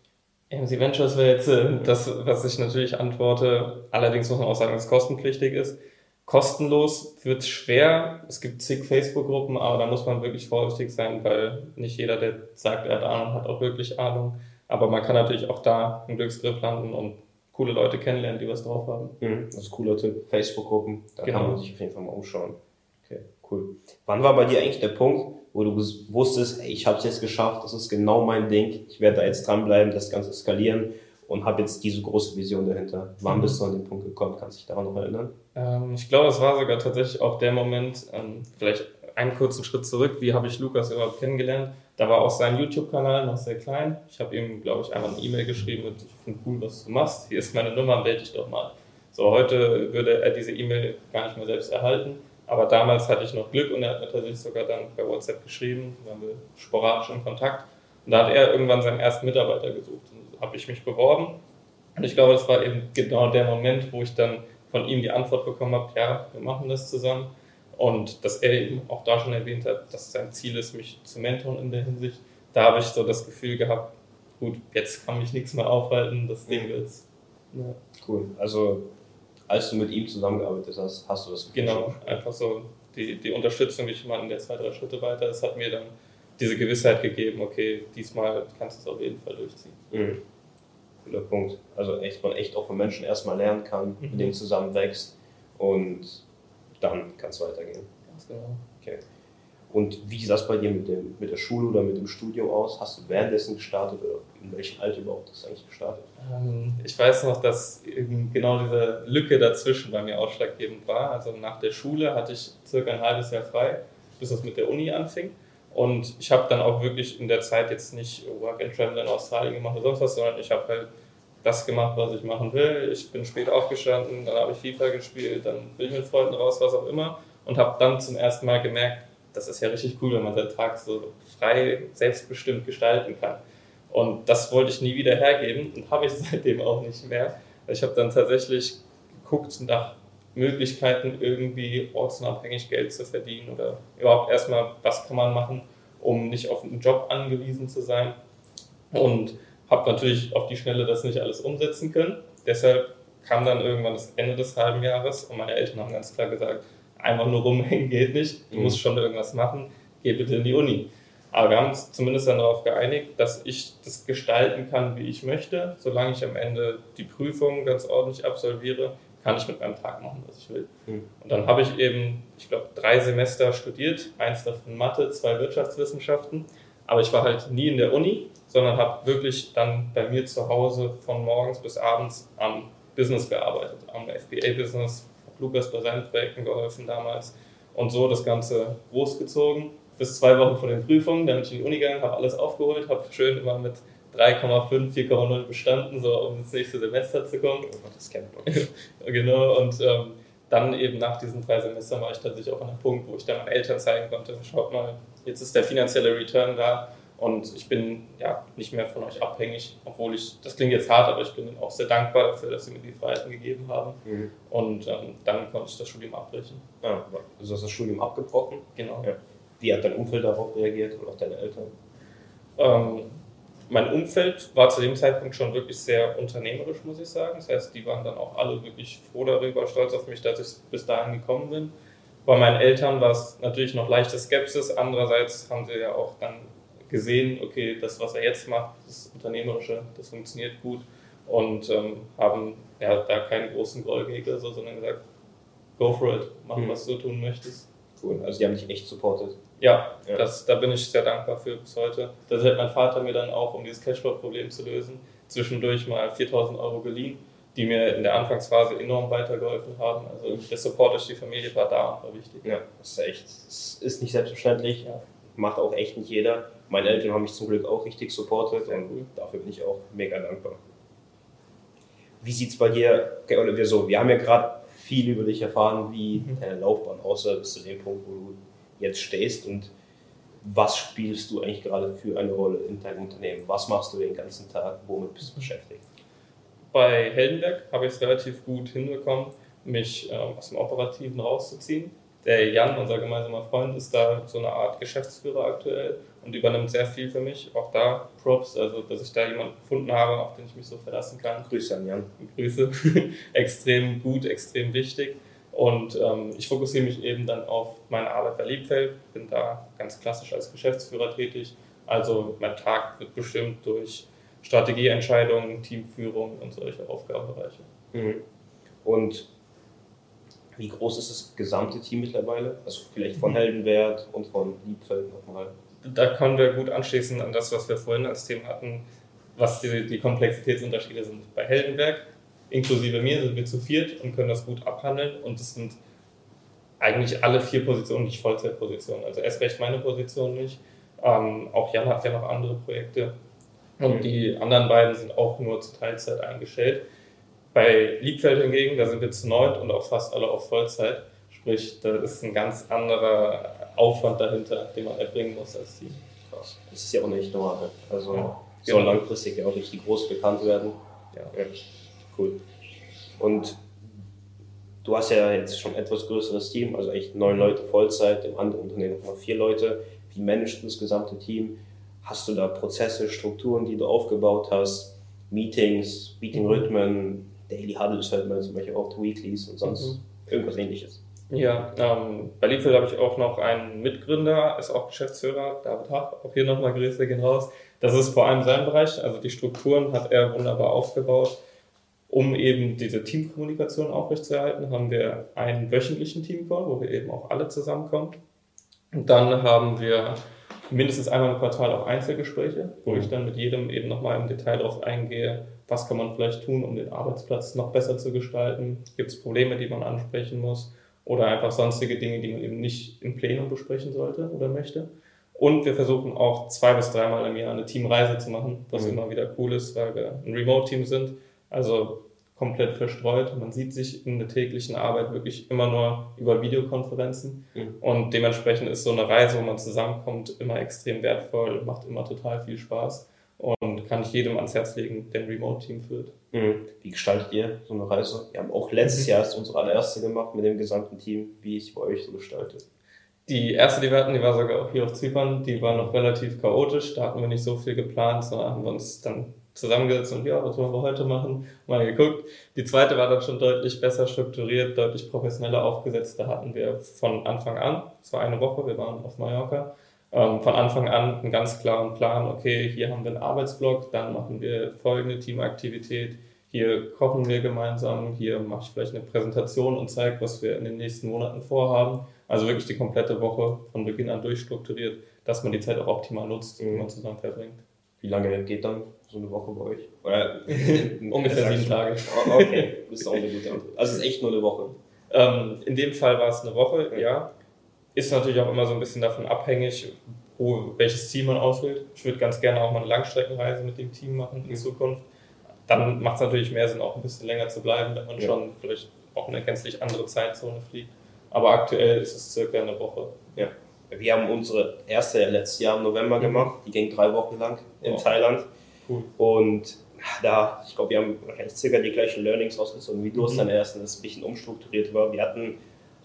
MC Ventures wäre jetzt äh, das, was ich natürlich antworte. Allerdings muss man auch sagen, dass es kostenpflichtig ist. Kostenlos wird schwer. Es gibt zig Facebook-Gruppen, aber da muss man wirklich vorsichtig sein, weil nicht jeder, der sagt, er hat Ahnung, hat auch wirklich Ahnung. Aber man kann natürlich auch da einen Glücksgriff landen und coole Leute kennenlernen, die was drauf haben. Mhm, das ist cooler Tipp. Facebook-Gruppen, da genau. kann man sich auf jeden Fall mal umschauen. Okay, cool. Wann war bei dir eigentlich der Punkt, wo du wusstest, ey, ich habe es jetzt geschafft, das ist genau mein Ding, ich werde da jetzt dranbleiben, das Ganze skalieren und habe jetzt diese große Vision dahinter. Wann mhm. bist du an den Punkt gekommen? Kannst du dich daran noch erinnern? Ähm, ich glaube, es war sogar tatsächlich auch der Moment, ähm, vielleicht einen kurzen Schritt zurück, wie habe ich Lukas überhaupt kennengelernt? Da war auch sein YouTube-Kanal noch sehr klein. Ich habe ihm, glaube ich, einfach eine E-Mail geschrieben mit, ich finde cool, was du machst, hier ist meine Nummer, melde dich doch mal. So, heute würde er diese E-Mail gar nicht mehr selbst erhalten. Aber damals hatte ich noch Glück und er hat mir tatsächlich sogar dann bei WhatsApp geschrieben, waren wir sporadisch in Kontakt. Und da hat er irgendwann seinen ersten Mitarbeiter gesucht. Und habe ich mich beworben. Und ich glaube, das war eben genau der Moment, wo ich dann von ihm die Antwort bekommen habe, ja, wir machen das zusammen. Und dass er eben auch da schon erwähnt hat, dass sein Ziel ist, mich zu mentoren in der Hinsicht. Da habe ich so das Gefühl gehabt, gut, jetzt kann mich nichts mehr aufhalten, das Ding wird's. Ja. Cool. Also als du mit ihm zusammengearbeitet hast, hast du das Genau, einfach so die, die Unterstützung durch jemanden, der zwei, drei Schritte weiter ist, hat mir dann diese Gewissheit gegeben, okay, diesmal kannst du es auf jeden Fall durchziehen. Mhm. Guter Punkt. Also echt, man echt auch von Menschen erstmal lernen kann, mhm. mit denen zusammenwächst und dann kann es weitergehen. Ganz genau. Okay. Und wie sah es bei dir mit, dem, mit der Schule oder mit dem Studium aus? Hast du währenddessen gestartet oder in welchem Alter überhaupt hast du eigentlich gestartet? Ähm, ich weiß noch, dass genau diese Lücke dazwischen bei mir ausschlaggebend war. Also nach der Schule hatte ich circa ein halbes Jahr frei, bis es mit der Uni anfing. Und ich habe dann auch wirklich in der Zeit jetzt nicht Work and Travel in Australien gemacht oder sonst was, sondern ich habe halt das gemacht, was ich machen will. Ich bin spät aufgestanden, dann habe ich FIFA gespielt, dann bin ich mit Freunden raus, was auch immer. Und habe dann zum ersten Mal gemerkt, das ist ja richtig cool, wenn man seinen Tag so frei, selbstbestimmt gestalten kann. Und das wollte ich nie wieder hergeben und habe ich [laughs] seitdem auch nicht mehr. Ich habe dann tatsächlich geguckt nach Möglichkeiten, irgendwie ortsunabhängig Geld zu verdienen oder überhaupt erstmal, was kann man machen, um nicht auf einen Job angewiesen zu sein. Und habe natürlich auf die Schnelle das nicht alles umsetzen können. Deshalb kam dann irgendwann das Ende des halben Jahres und meine Eltern haben ganz klar gesagt, einfach nur rumhängen [laughs] geht nicht, du mhm. musst schon irgendwas machen, geh bitte in die Uni. Aber wir haben uns zumindest dann darauf geeinigt, dass ich das gestalten kann, wie ich möchte. Solange ich am Ende die Prüfung ganz ordentlich absolviere, kann ich mit meinem Tag machen, was ich will. Mhm. Und dann habe ich eben, ich glaube, drei Semester studiert, eins davon Mathe, zwei Wirtschaftswissenschaften. Aber ich war halt nie in der Uni, sondern habe wirklich dann bei mir zu Hause von morgens bis abends am Business gearbeitet, am FBA-Business, Lukas bei seinen Projekten geholfen damals und so das Ganze großgezogen. Bis zwei Wochen vor den Prüfungen, dann bin ich in die Uni gegangen, habe alles aufgeholt, habe schön immer mit 3,5, 4,0 bestanden, so um ins nächste Semester zu kommen. Oh, das kennt man. [laughs] genau, und ähm, dann eben nach diesen drei Semestern war ich tatsächlich auch an einem Punkt, wo ich dann meinen Eltern zeigen konnte, schaut mal, jetzt ist der finanzielle Return da, und ich bin ja nicht mehr von euch abhängig, obwohl ich, das klingt jetzt hart, aber ich bin auch sehr dankbar dafür, dass sie mir die Freiheiten gegeben haben. Mhm. Und ähm, dann konnte ich das Studium abbrechen. Ah, also hast das Studium abgebrochen? Genau. Ja. Wie hat dein Umfeld darauf reagiert und auch deine Eltern? Ähm, mein Umfeld war zu dem Zeitpunkt schon wirklich sehr unternehmerisch, muss ich sagen. Das heißt, die waren dann auch alle wirklich froh darüber, stolz auf mich, dass ich bis dahin gekommen bin. Bei meinen Eltern war es natürlich noch leichte Skepsis. Andererseits haben sie ja auch dann gesehen, okay, das, was er jetzt macht, das Unternehmerische, das funktioniert gut und ähm, haben ja, da keinen großen Groll gegen so, sondern gesagt, go for it, mach, mhm. was du tun möchtest. Cool, also die haben dich echt supportet. Ja, ja. Das, da bin ich sehr dankbar für bis heute. Das hat mein Vater mir dann auch, um dieses Cashflow-Problem zu lösen, zwischendurch mal 4000 Euro geliehen, die mir in der Anfangsphase enorm weitergeholfen haben. Also der Support durch die Familie war da und war wichtig. Ja, das ist echt, das ist nicht selbstverständlich, ja. Macht auch echt nicht jeder. Meine Eltern haben mich zum Glück auch richtig supportet und dafür bin ich auch mega dankbar. Wie sieht es bei dir, oder wir so, wir haben ja gerade viel über dich erfahren, wie mhm. deine Laufbahn aussah bis zu dem Punkt, wo du jetzt stehst und was spielst du eigentlich gerade für eine Rolle in deinem Unternehmen? Was machst du den ganzen Tag? Womit bist du beschäftigt? Bei Heldenberg habe ich es relativ gut hinbekommen, mich äh, aus dem Operativen rauszuziehen. Der Jan, unser gemeinsamer Freund, ist da so eine Art Geschäftsführer aktuell und übernimmt sehr viel für mich. Auch da Props, also dass ich da jemanden gefunden habe, auf den ich mich so verlassen kann. Grüße an Jan. [laughs] Grüße. [laughs] extrem gut, extrem wichtig. Und ähm, ich fokussiere mich eben dann auf meine Arbeit bei Liebfeld, bin da ganz klassisch als Geschäftsführer tätig. Also mein Tag wird bestimmt durch Strategieentscheidungen, Teamführung und solche Aufgabenbereiche. Mhm. Und wie groß ist das gesamte Team mittlerweile? Also vielleicht von mhm. Heldenwert und von Liebfeld nochmal da können wir gut anschließen an das, was wir vorhin als Thema hatten, was die, die Komplexitätsunterschiede sind. Bei Heldenberg, inklusive mir, sind wir zu viert und können das gut abhandeln und es sind eigentlich alle vier Positionen nicht Vollzeitpositionen. Also erst recht meine Position nicht. Ähm, auch Jan hat ja noch andere Projekte und mhm. die anderen beiden sind auch nur zur Teilzeit eingestellt. Bei Liebfeld hingegen, da sind wir zu neun und auch fast alle auf Vollzeit. Sprich, da ist ein ganz anderer Aufwand dahinter, den man erbringen muss als Team. Krass. Das ist ja auch nicht normal. Also ja. soll genau. langfristig ja auch richtig groß bekannt werden. Ja. ja. Cool. Und du hast ja jetzt schon etwas größeres Team, also echt neun Leute Vollzeit, im anderen Unternehmen noch mal vier Leute. Wie managst du das gesamte Team? hast du da Prozesse, Strukturen, die du aufgebaut hast, Meetings, Meeting-Rhythmen, Daily Huddles hört man zum Beispiel auch, Weeklies und sonst mhm. irgendwas ähnliches? Ja, ähm, bei Leadfield habe ich auch noch einen Mitgründer, ist auch Geschäftsführer, David Hach, auch hier nochmal Grüße gehen raus. Das ist vor allem sein Bereich, also die Strukturen hat er wunderbar aufgebaut. Um eben diese Teamkommunikation aufrechtzuerhalten, haben wir einen wöchentlichen Teamcall, wo wir eben auch alle zusammenkommen. Und dann haben wir mindestens einmal im Quartal auch Einzelgespräche, wo ich dann mit jedem eben nochmal im Detail darauf eingehe, was kann man vielleicht tun, um den Arbeitsplatz noch besser zu gestalten, gibt es Probleme, die man ansprechen muss oder einfach sonstige Dinge, die man eben nicht im Plenum besprechen sollte oder möchte. Und wir versuchen auch zwei bis dreimal im Jahr eine Teamreise zu machen, was mhm. immer wieder cool ist, weil wir ein Remote-Team sind. Also komplett verstreut. Man sieht sich in der täglichen Arbeit wirklich immer nur über Videokonferenzen. Mhm. Und dementsprechend ist so eine Reise, wo man zusammenkommt, immer extrem wertvoll, macht immer total viel Spaß und kann ich jedem ans Herz legen, der ein Remote-Team führt. Mhm. Wie gestaltet ihr so eine Reise? Wir haben auch letztes mhm. Jahr unsere allererste gemacht mit dem gesamten Team. Wie ist es bei euch so gestaltet? Die erste, die wir hatten, die war sogar auch hier auf Zypern, die war noch relativ chaotisch. Da hatten wir nicht so viel geplant, sondern haben wir uns dann zusammengesetzt und ja, was wollen wir heute machen? Mal geguckt. Die zweite war dann schon deutlich besser strukturiert, deutlich professioneller aufgesetzt. Da hatten wir von Anfang an, es war eine Woche, wir waren auf Mallorca, ähm, von Anfang an einen ganz klaren Plan, okay, hier haben wir einen Arbeitsblock, dann machen wir folgende Teamaktivität, hier kochen wir gemeinsam, hier mache ich vielleicht eine Präsentation und zeige, was wir in den nächsten Monaten vorhaben. Also wirklich die komplette Woche von Beginn an durchstrukturiert, dass man die Zeit auch optimal nutzt, die mhm. man zusammen verbringt. Wie lange geht dann so eine Woche bei euch? Oder [laughs] Ungefähr sieben Tage. Oh, okay, das ist auch eine gute Antwort. Also es ist echt nur eine Woche. Ähm, in dem Fall war es eine Woche, ja. ja. Ist natürlich auch immer so ein bisschen davon abhängig, wo, welches Ziel man auswählt. Ich würde ganz gerne auch mal eine Langstreckenreise mit dem Team machen in. Zukunft. Dann macht es natürlich mehr Sinn, auch ein bisschen länger zu bleiben, wenn man ja. schon vielleicht auch eine gänzlich andere Zeitzone fliegt. Aber aktuell ist es circa eine Woche. Ja. Wir haben unsere erste letztes Jahr im November mhm. gemacht. Die ging drei Wochen lang in oh. Thailand. Cool. Und da, ich glaube, wir haben wahrscheinlich circa die gleichen Learnings ausgezogen wie du es mhm. dann erst, dass es ein bisschen umstrukturiert war. Wir hatten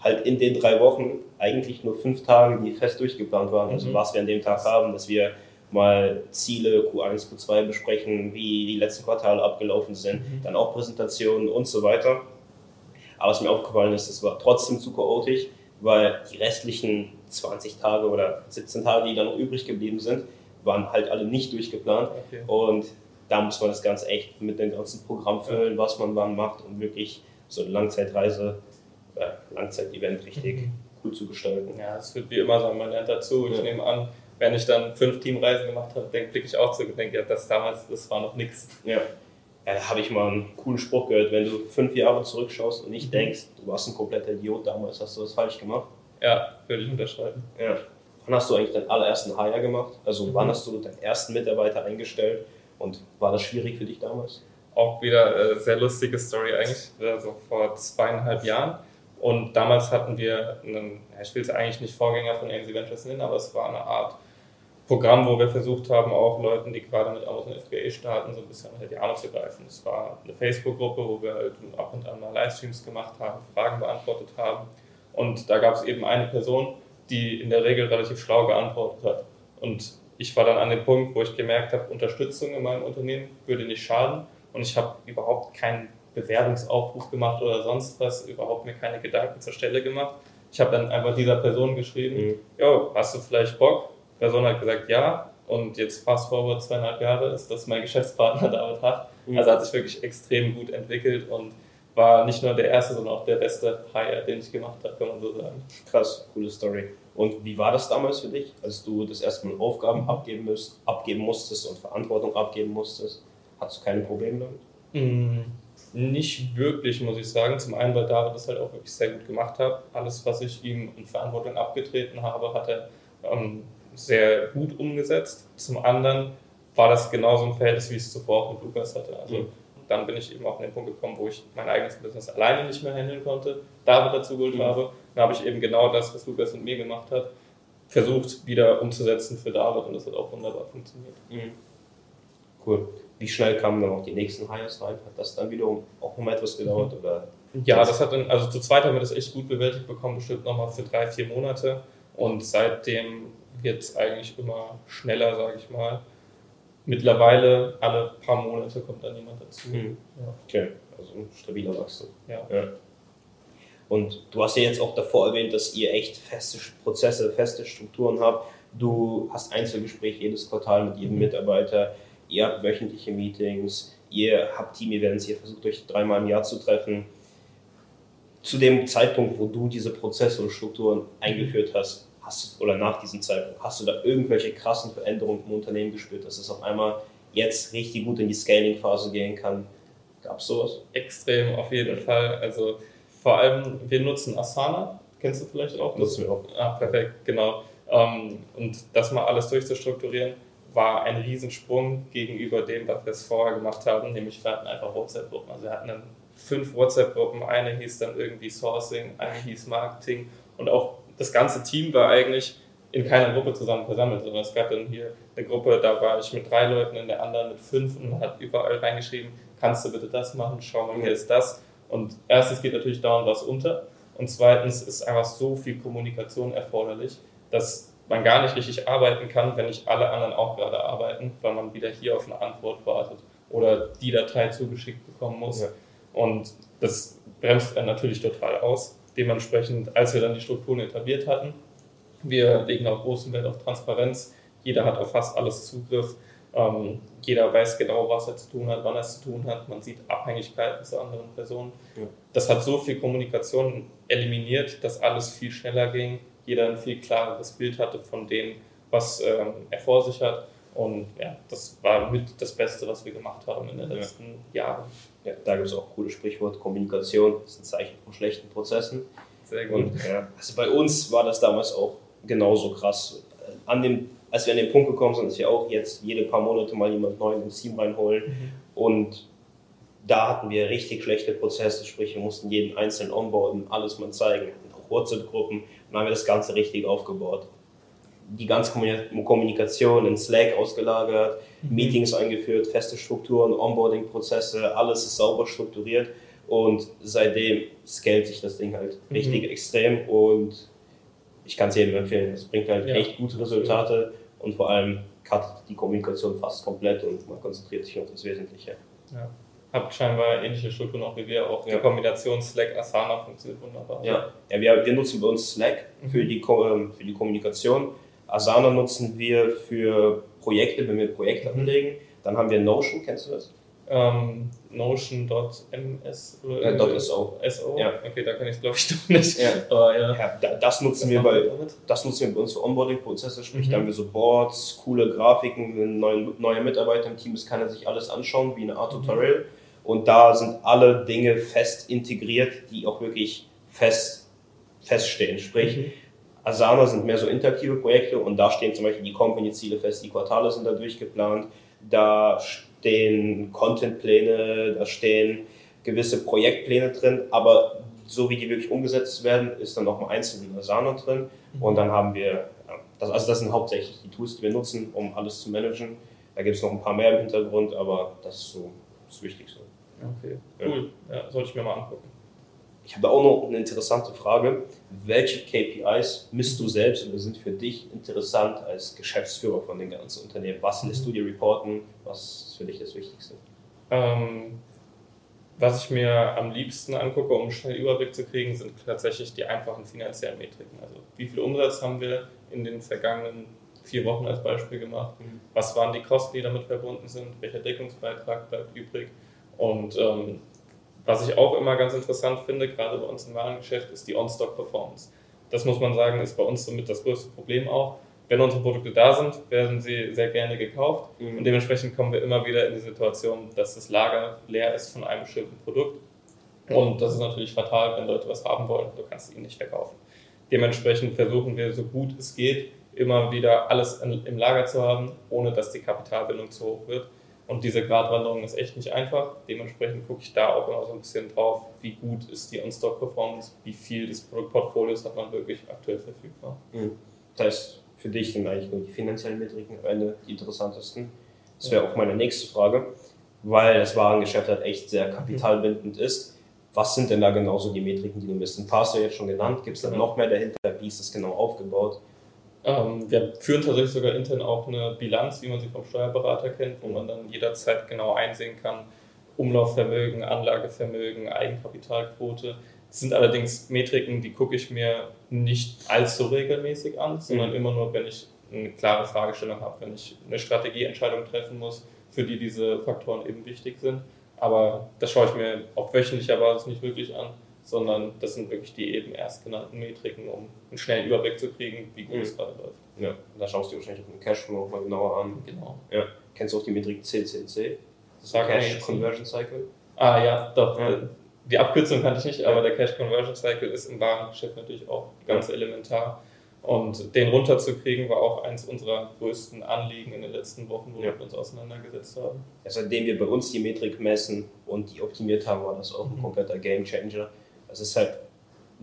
halt in den drei Wochen eigentlich nur fünf Tage, die fest durchgeplant waren. Also mhm. was wir an dem Tag haben, dass wir mal Ziele Q1, Q2 besprechen, wie die letzten Quartale abgelaufen sind, mhm. dann auch Präsentationen und so weiter. Aber was mir aufgefallen ist, es war trotzdem zu chaotisch, weil die restlichen 20 Tage oder 17 Tage, die dann noch übrig geblieben sind, waren halt alle nicht durchgeplant. Okay. Und da muss man das Ganze echt mit dem ganzen Programm füllen, was man wann macht, um wirklich so eine Langzeitreise, äh, Langzeitevent richtig mhm. cool zu gestalten. Ja, es wird wie immer sein, man lernt dazu. Ich ja. nehme an, wenn ich dann fünf Teamreisen gemacht habe, denke ich auch zurück und denke, ja, das damals, das war noch nichts. Ja. Ja, da habe ich mal einen coolen Spruch gehört, wenn du fünf Jahre zurückschaust und nicht mhm. denkst, du warst ein kompletter Idiot damals, hast du was falsch gemacht. Ja, würde ich unterschreiben. Ja. Wann hast du eigentlich deinen allerersten Hire gemacht? Also mhm. wann hast du deinen ersten Mitarbeiter eingestellt und war das schwierig für dich damals? Auch wieder eine äh, sehr lustige Story eigentlich, also vor zweieinhalb Jahren. Und damals hatten wir einen, ich will es eigentlich nicht Vorgänger von AMC Ventures nennen, aber es war eine Art Programm, wo wir versucht haben, auch Leuten, die gerade mit Amazon FBA starten, so ein bisschen unter die Arme zu greifen. Es war eine Facebook-Gruppe, wo wir halt ab und an mal Livestreams gemacht haben, Fragen beantwortet haben. Und da gab es eben eine Person, die in der Regel relativ schlau geantwortet hat. Und ich war dann an dem Punkt, wo ich gemerkt habe, Unterstützung in meinem Unternehmen würde nicht schaden. Und ich habe überhaupt keinen Bewerbungsaufruf gemacht oder sonst was, überhaupt mir keine Gedanken zur Stelle gemacht. Ich habe dann einfach dieser Person geschrieben, mhm. hast du vielleicht Bock? Person hat gesagt, ja. Und jetzt fast forward zweieinhalb Jahre ist das mein Geschäftspartner [laughs] David Hach. Mhm. Also hat sich wirklich extrem gut entwickelt und war nicht nur der erste, sondern auch der beste Hire, den ich gemacht habe, kann man so sagen. Krass, coole Story. Und wie war das damals für dich, als du das erste Mal Aufgaben abgeben, müsst, abgeben musstest und Verantwortung abgeben musstest? Hattest du keine Probleme damit? Mm, nicht wirklich, muss ich sagen. Zum einen, weil David das halt auch wirklich sehr gut gemacht hat. Alles, was ich ihm in Verantwortung abgetreten habe, hat er ähm, sehr gut umgesetzt. Zum anderen war das genauso ein Verhältnis, wie ich es zuvor auch mit Lukas hatte. Also mhm. dann bin ich eben auch an den Punkt gekommen, wo ich mein eigenes Business alleine nicht mehr handeln konnte, David dazu geholt mhm. habe. Dann habe ich eben genau das, was Lukas mit mir gemacht hat, versucht wieder umzusetzen für David und das hat auch wunderbar funktioniert. Mhm. Cool. Wie schnell kamen dann auch die nächsten Hires rein? Hat das dann wiederum auch nochmal etwas gedauert? Mhm. Oder ja, das hat dann, also zu zweit haben wir das echt gut bewältigt bekommen, bestimmt nochmal für drei, vier Monate. Und seitdem wird es eigentlich immer schneller, sage ich mal. Mittlerweile alle paar Monate kommt dann jemand dazu. Mhm. Ja. Okay, also ein stabiler Wachstum. Ja. ja. Und du hast ja jetzt auch davor erwähnt, dass ihr echt feste Prozesse, feste Strukturen habt. Du hast Einzelgespräche jedes Quartal mit jedem mhm. Mitarbeiter. Ihr habt wöchentliche Meetings. Ihr habt Team-Events. Ihr versucht euch dreimal im Jahr zu treffen. Zu dem Zeitpunkt, wo du diese Prozesse und Strukturen eingeführt hast, hast du, oder nach diesem Zeitpunkt, hast du da irgendwelche krassen Veränderungen im Unternehmen gespürt, dass es auf einmal jetzt richtig gut in die Scaling-Phase gehen kann? Gab es sowas? Extrem, auf jeden Fall. Also vor allem, wir nutzen Asana, kennst du vielleicht auch? Nutzen wir auch. Ah, perfekt, genau. Ähm, und das mal alles durchzustrukturieren, war ein Riesensprung gegenüber dem, was wir es vorher gemacht haben, nämlich wir hatten einfach WhatsApp-Gruppen. Also wir hatten dann fünf WhatsApp-Gruppen, eine hieß dann irgendwie Sourcing, eine hieß Marketing und auch das ganze Team war eigentlich in keiner Gruppe zusammen versammelt, sondern es gab dann hier eine Gruppe, da war ich mit drei Leuten, in der anderen mit fünf und man hat überall reingeschrieben, kannst du bitte das machen, schau mal, hier ist das. Und erstens geht natürlich dauernd was unter und zweitens ist einfach so viel Kommunikation erforderlich, dass man gar nicht richtig arbeiten kann, wenn nicht alle anderen auch gerade arbeiten, weil man wieder hier auf eine Antwort wartet oder die Datei zugeschickt bekommen muss. Ja. Und das bremst einen natürlich total aus dementsprechend, als wir dann die Strukturen etabliert hatten, wir legen auch großen Wert auf Transparenz. Jeder hat auf fast alles Zugriff. Ähm, jeder weiß genau, was er zu tun hat, wann er es zu tun hat. Man sieht Abhängigkeiten zu anderen Personen. Ja. Das hat so viel Kommunikation eliminiert, dass alles viel schneller ging. Jeder ein viel klareres Bild hatte von dem, was ähm, er vor sich hat. Und ja, das war mit das Beste, was wir gemacht haben in den letzten ja. Jahren. Ja, da gibt es auch ein cooles Sprichwort, Kommunikation ist ein Zeichen von schlechten Prozessen. Sehr gut. Und, ja, also bei uns war das damals auch genauso krass. An dem, als wir an den Punkt gekommen sind, dass wir auch jetzt jede paar Monate mal jemand Neuen ins Team reinholen. Mhm. Und da hatten wir richtig schlechte Prozesse, sprich wir mussten jeden einzelnen onboarden, alles mal zeigen, auch WhatsApp-Gruppen. Dann haben wir das Ganze richtig aufgebaut die ganze Kommunikation in Slack ausgelagert, mhm. Meetings eingeführt, feste Strukturen, Onboarding-Prozesse, alles ist sauber strukturiert und seitdem scalt sich das Ding halt mhm. richtig extrem und ich kann es jedem empfehlen. Es bringt halt ja. echt gute Resultate und vor allem cuttet die Kommunikation fast komplett und man konzentriert sich auf das Wesentliche. Ja. Habt scheinbar ähnliche Strukturen auch wie wir, auch ja. die Kombination Slack-Asana funktioniert wunderbar. Ja, ja wir, wir nutzen bei uns Slack für, mhm. die, ähm, für die Kommunikation Asana nutzen wir für Projekte, wenn wir Projekte mhm. anlegen. Dann haben wir Notion, kennst du das? Ähm, Notion.ms oder äh, .so. SO? Ja. Okay, da kann ich es glaube [laughs] ich doch nicht. Ja. Aber, ja. ja das, nutzen wir bei, das nutzen wir bei uns für Onboarding-Prozesse, sprich, mhm. da haben wir so Boards, coole Grafiken, wenn ein neuer, neuer Mitarbeiter im Team ist, kann er sich alles anschauen, wie eine Art mhm. Tutorial. Mhm. Und da sind alle Dinge fest integriert, die auch wirklich fest, feststehen. Sprich, mhm Asana sind mehr so interaktive Projekte und da stehen zum Beispiel die Company-Ziele fest, die Quartale sind da durchgeplant, da stehen Content-Pläne, da stehen gewisse Projektpläne drin, aber so wie die wirklich umgesetzt werden, ist dann nochmal einzeln in Asana drin mhm. und dann haben wir, das, also das sind hauptsächlich die Tools, die wir nutzen, um alles zu managen. Da gibt es noch ein paar mehr im Hintergrund, aber das ist so das Wichtigste. Okay, cool. Ja, sollte ich mir mal angucken. Ich habe auch noch eine interessante Frage. Welche KPIs misst du selbst oder sind für dich interessant als Geschäftsführer von den ganzen Unternehmen? Was lässt du dir reporten? Was ist für dich das Wichtigste? Ähm, was ich mir am liebsten angucke, um einen schnellen Überblick zu kriegen, sind tatsächlich die einfachen finanziellen Metriken. Also wie viel Umsatz haben wir in den vergangenen vier Wochen als Beispiel gemacht? Mhm. Was waren die Kosten, die damit verbunden sind? Welcher Deckungsbeitrag bleibt übrig? Und ähm, was ich auch immer ganz interessant finde, gerade bei uns im Warengeschäft, ist die On-Stock-Performance. Das muss man sagen, ist bei uns somit das größte Problem auch. Wenn unsere Produkte da sind, werden sie sehr gerne gekauft mhm. und dementsprechend kommen wir immer wieder in die Situation, dass das Lager leer ist von einem bestimmten Produkt. Und das ist natürlich fatal, wenn Leute was haben wollen, du kannst ihnen nicht verkaufen. Dementsprechend versuchen wir, so gut es geht, immer wieder alles im Lager zu haben, ohne dass die Kapitalbindung zu hoch wird. Und diese Gratwanderung ist echt nicht einfach. Dementsprechend gucke ich da auch immer so ein bisschen drauf, wie gut ist die On-Stock-Performance, wie viel des Produktportfolios hat man wirklich aktuell verfügbar. Mhm. Das heißt, für dich sind eigentlich nur die finanziellen Metriken am Ende die interessantesten. Das wäre ja. auch meine nächste Frage, weil das Warengeschäft halt echt sehr kapitalbindend ist. Was sind denn da genauso die Metriken, die du misst? Ein paar hast du jetzt schon genannt. Gibt es da genau. noch mehr dahinter? Wie ist das genau aufgebaut? Ähm, wir führen tatsächlich sogar intern auch eine Bilanz, wie man sie vom Steuerberater kennt, wo man dann jederzeit genau einsehen kann, Umlaufvermögen, Anlagevermögen, Eigenkapitalquote. Das sind allerdings Metriken, die gucke ich mir nicht allzu regelmäßig an, sondern mhm. immer nur, wenn ich eine klare Fragestellung habe, wenn ich eine Strategieentscheidung treffen muss, für die diese Faktoren eben wichtig sind. Aber das schaue ich mir auf wöchentlicher Basis nicht wirklich an, sondern das sind wirklich die eben erst genannten Metriken, um einen schnellen Überblick zu kriegen, wie gut mhm. es gerade läuft. Ja, da schaust du wahrscheinlich den Cashflow mal genauer an. Genau. Ja. Kennst du auch die Metrik CCC? Das Cash Conversion Cycle? Ah ja, doch. Ja. Die Abkürzung kannte ich nicht, aber der Cash Conversion Cycle ist im Warengeschäft natürlich auch ganz ja. elementar. Und den runterzukriegen war auch eins unserer größten Anliegen in den letzten Wochen, wo ja. wir uns auseinandergesetzt haben. Ja, seitdem wir bei uns die Metrik messen und die optimiert haben, war das auch ein mhm. kompletter Game Changer. Es ist halt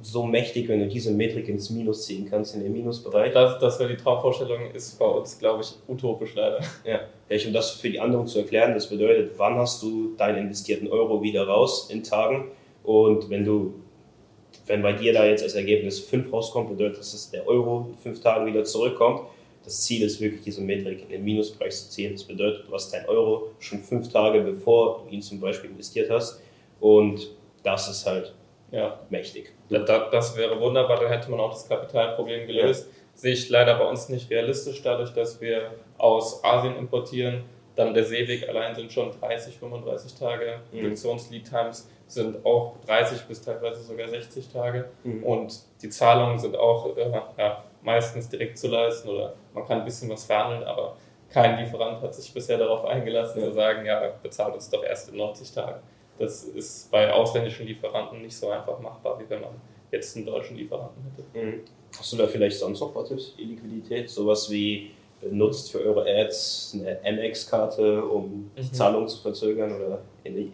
so mächtig, wenn du diese Metrik ins Minus ziehen kannst, in den Minusbereich. Das, das wäre die Traumvorstellung, ist bei uns, glaube ich, utopisch leider. Ja, vielleicht um das für die anderen zu erklären, das bedeutet, wann hast du deinen investierten Euro wieder raus in Tagen und wenn du wenn bei dir da jetzt als Ergebnis 5 rauskommt, bedeutet das, dass der Euro in 5 Tagen wieder zurückkommt. Das Ziel ist wirklich, diese Metrik in den Minusbereich zu ziehen. Das bedeutet, du hast deinen Euro schon 5 Tage, bevor du ihn zum Beispiel investiert hast. Und das ist halt ja. mächtig. Das, das wäre wunderbar, dann hätte man auch das Kapitalproblem gelöst. Ja. Sehe ich leider bei uns nicht realistisch, dadurch, dass wir aus Asien importieren. Dann der Seeweg allein sind schon 30, 35 Tage. Mhm. Produktionslead-Times sind auch 30 bis teilweise sogar 60 Tage. Mhm. Und die Zahlungen sind auch äh, ja, meistens direkt zu leisten oder man kann ein bisschen was verhandeln, aber kein Lieferant hat sich bisher darauf eingelassen, ja. zu sagen, ja, bezahlt uns doch erst in 90 Tagen. Das ist bei ausländischen Lieferanten nicht so einfach machbar, wie wenn man jetzt einen deutschen Lieferanten hätte. Mhm. Hast du da vielleicht sonst noch was Tipps? Die Liquidität, sowas wie nutzt für eure Ads eine MX-Karte, um die mhm. Zahlung zu verzögern oder,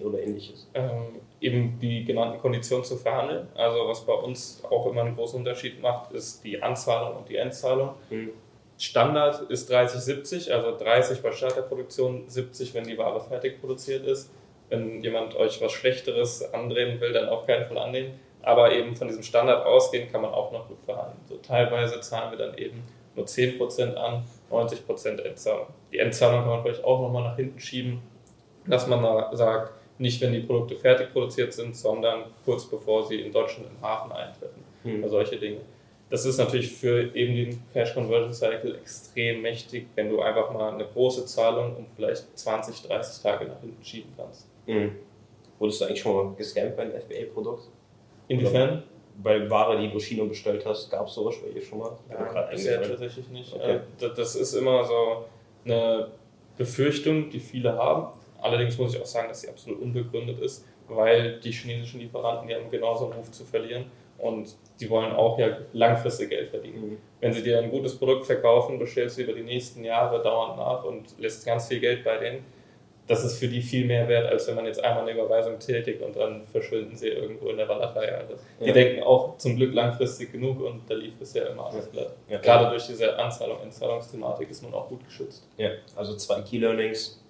oder ähnliches? Ähm, eben die genannten Konditionen zu verhandeln. Also was bei uns auch immer einen großen Unterschied macht, ist die Anzahlung und die Endzahlung. Mhm. Standard ist 30-70, also 30 bei Start der Produktion, 70, wenn die Ware fertig produziert ist. Wenn jemand euch was Schlechteres andrehen will, dann auf keinen Fall annehmen. Aber eben von diesem Standard ausgehen kann man auch noch gut verhandeln. So teilweise zahlen wir dann eben nur 10% an, 90% Endzahlung. Die Endzahlung kann man vielleicht auch nochmal nach hinten schieben, dass man da sagt, nicht wenn die Produkte fertig produziert sind, sondern kurz bevor sie in Deutschland im Hafen eintreffen. Mhm. Also solche Dinge. Das ist natürlich für eben den Cash Conversion Cycle extrem mächtig, wenn du einfach mal eine große Zahlung um vielleicht 20, 30 Tage nach hinten schieben kannst. Mhm. Wurdest du eigentlich schon mal gescampt bei einem FBA-Produkt? Inwiefern? bei Ware, die du China bestellt hast, gab es sowas bei ihr schon mal? Ja, bisher tatsächlich nicht. Okay. Das ist immer so eine Befürchtung, die viele haben. Allerdings muss ich auch sagen, dass sie absolut unbegründet ist, weil die chinesischen Lieferanten, die haben genauso einen Ruf zu verlieren und die wollen auch ja langfristig Geld verdienen. Mhm. Wenn sie dir ein gutes Produkt verkaufen, bestellst du über die nächsten Jahre dauernd nach und lässt ganz viel Geld bei denen das ist für die viel mehr wert, als wenn man jetzt einmal eine Überweisung tätigt und dann verschwinden sie irgendwo in der Walachei. Also die ja. denken auch zum Glück langfristig genug und da lief bisher immer alles glatt. Ja, Gerade durch diese Anzahlung, Entzahlungsthematik ist man auch gut geschützt. Ja, also zwei Key Learnings.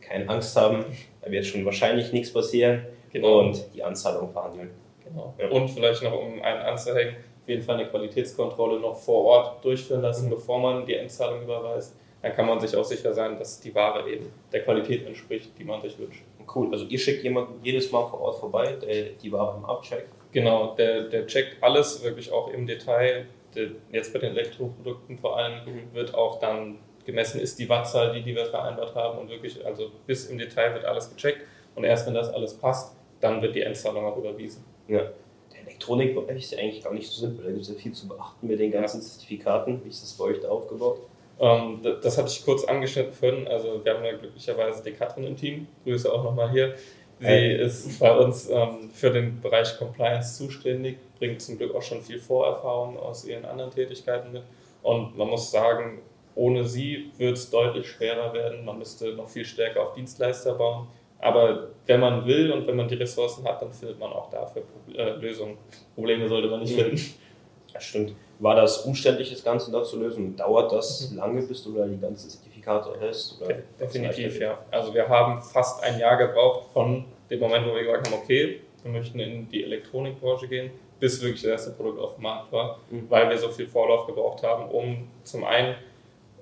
Keine Angst haben, da wird schon wahrscheinlich nichts passieren. Genau. Und die Anzahlung verhandeln. Genau. Ja. Und vielleicht noch, um einen anzuhängen, auf jeden Fall eine Qualitätskontrolle noch vor Ort durchführen lassen, mhm. bevor man die Endzahlung überweist dann kann man sich auch sicher sein, dass die Ware eben der Qualität entspricht, die man sich wünscht. Cool, also ihr schickt jemanden jedes Mal vor Ort vorbei, der die Ware im abcheckt? Genau, der, der checkt alles wirklich auch im Detail. Der, jetzt bei den Elektroprodukten vor allem mhm. wird auch dann gemessen, ist die Wattzahl, die, die wir vereinbart haben und wirklich, also bis im Detail wird alles gecheckt und erst wenn das alles passt, dann wird die Endzahlung auch überwiesen. Ja. Der Elektronikbereich ist ja eigentlich gar nicht so simpel, da gibt es ja viel zu beachten mit den ganzen ja. Zertifikaten. Wie ist das bei euch da aufgebaut? Ähm, das hatte ich kurz angeschnitten vorhin. Also wir haben ja glücklicherweise die Katrin im Team. Grüße auch nochmal hier. Sie hey. ist bei uns ähm, für den Bereich Compliance zuständig, bringt zum Glück auch schon viel Vorerfahrung aus ihren anderen Tätigkeiten mit. Und man muss sagen, ohne sie wird es deutlich schwerer werden. Man müsste noch viel stärker auf Dienstleister bauen. Aber wenn man will und wenn man die Ressourcen hat, dann findet man auch dafür äh, Lösungen. Probleme sollte man nicht finden. [laughs] Das stimmt. War das umständlich, das Ganze da zu lösen? Dauert das mhm. lange, bis du da die ganzen Zertifikate hast? Definitiv, ja. Also wir haben fast ein Jahr gebraucht von dem Moment, wo wir gesagt haben, okay, wir möchten in die Elektronikbranche gehen, bis wirklich das erste Produkt auf dem Markt war, mhm. weil wir so viel Vorlauf gebraucht haben, um zum einen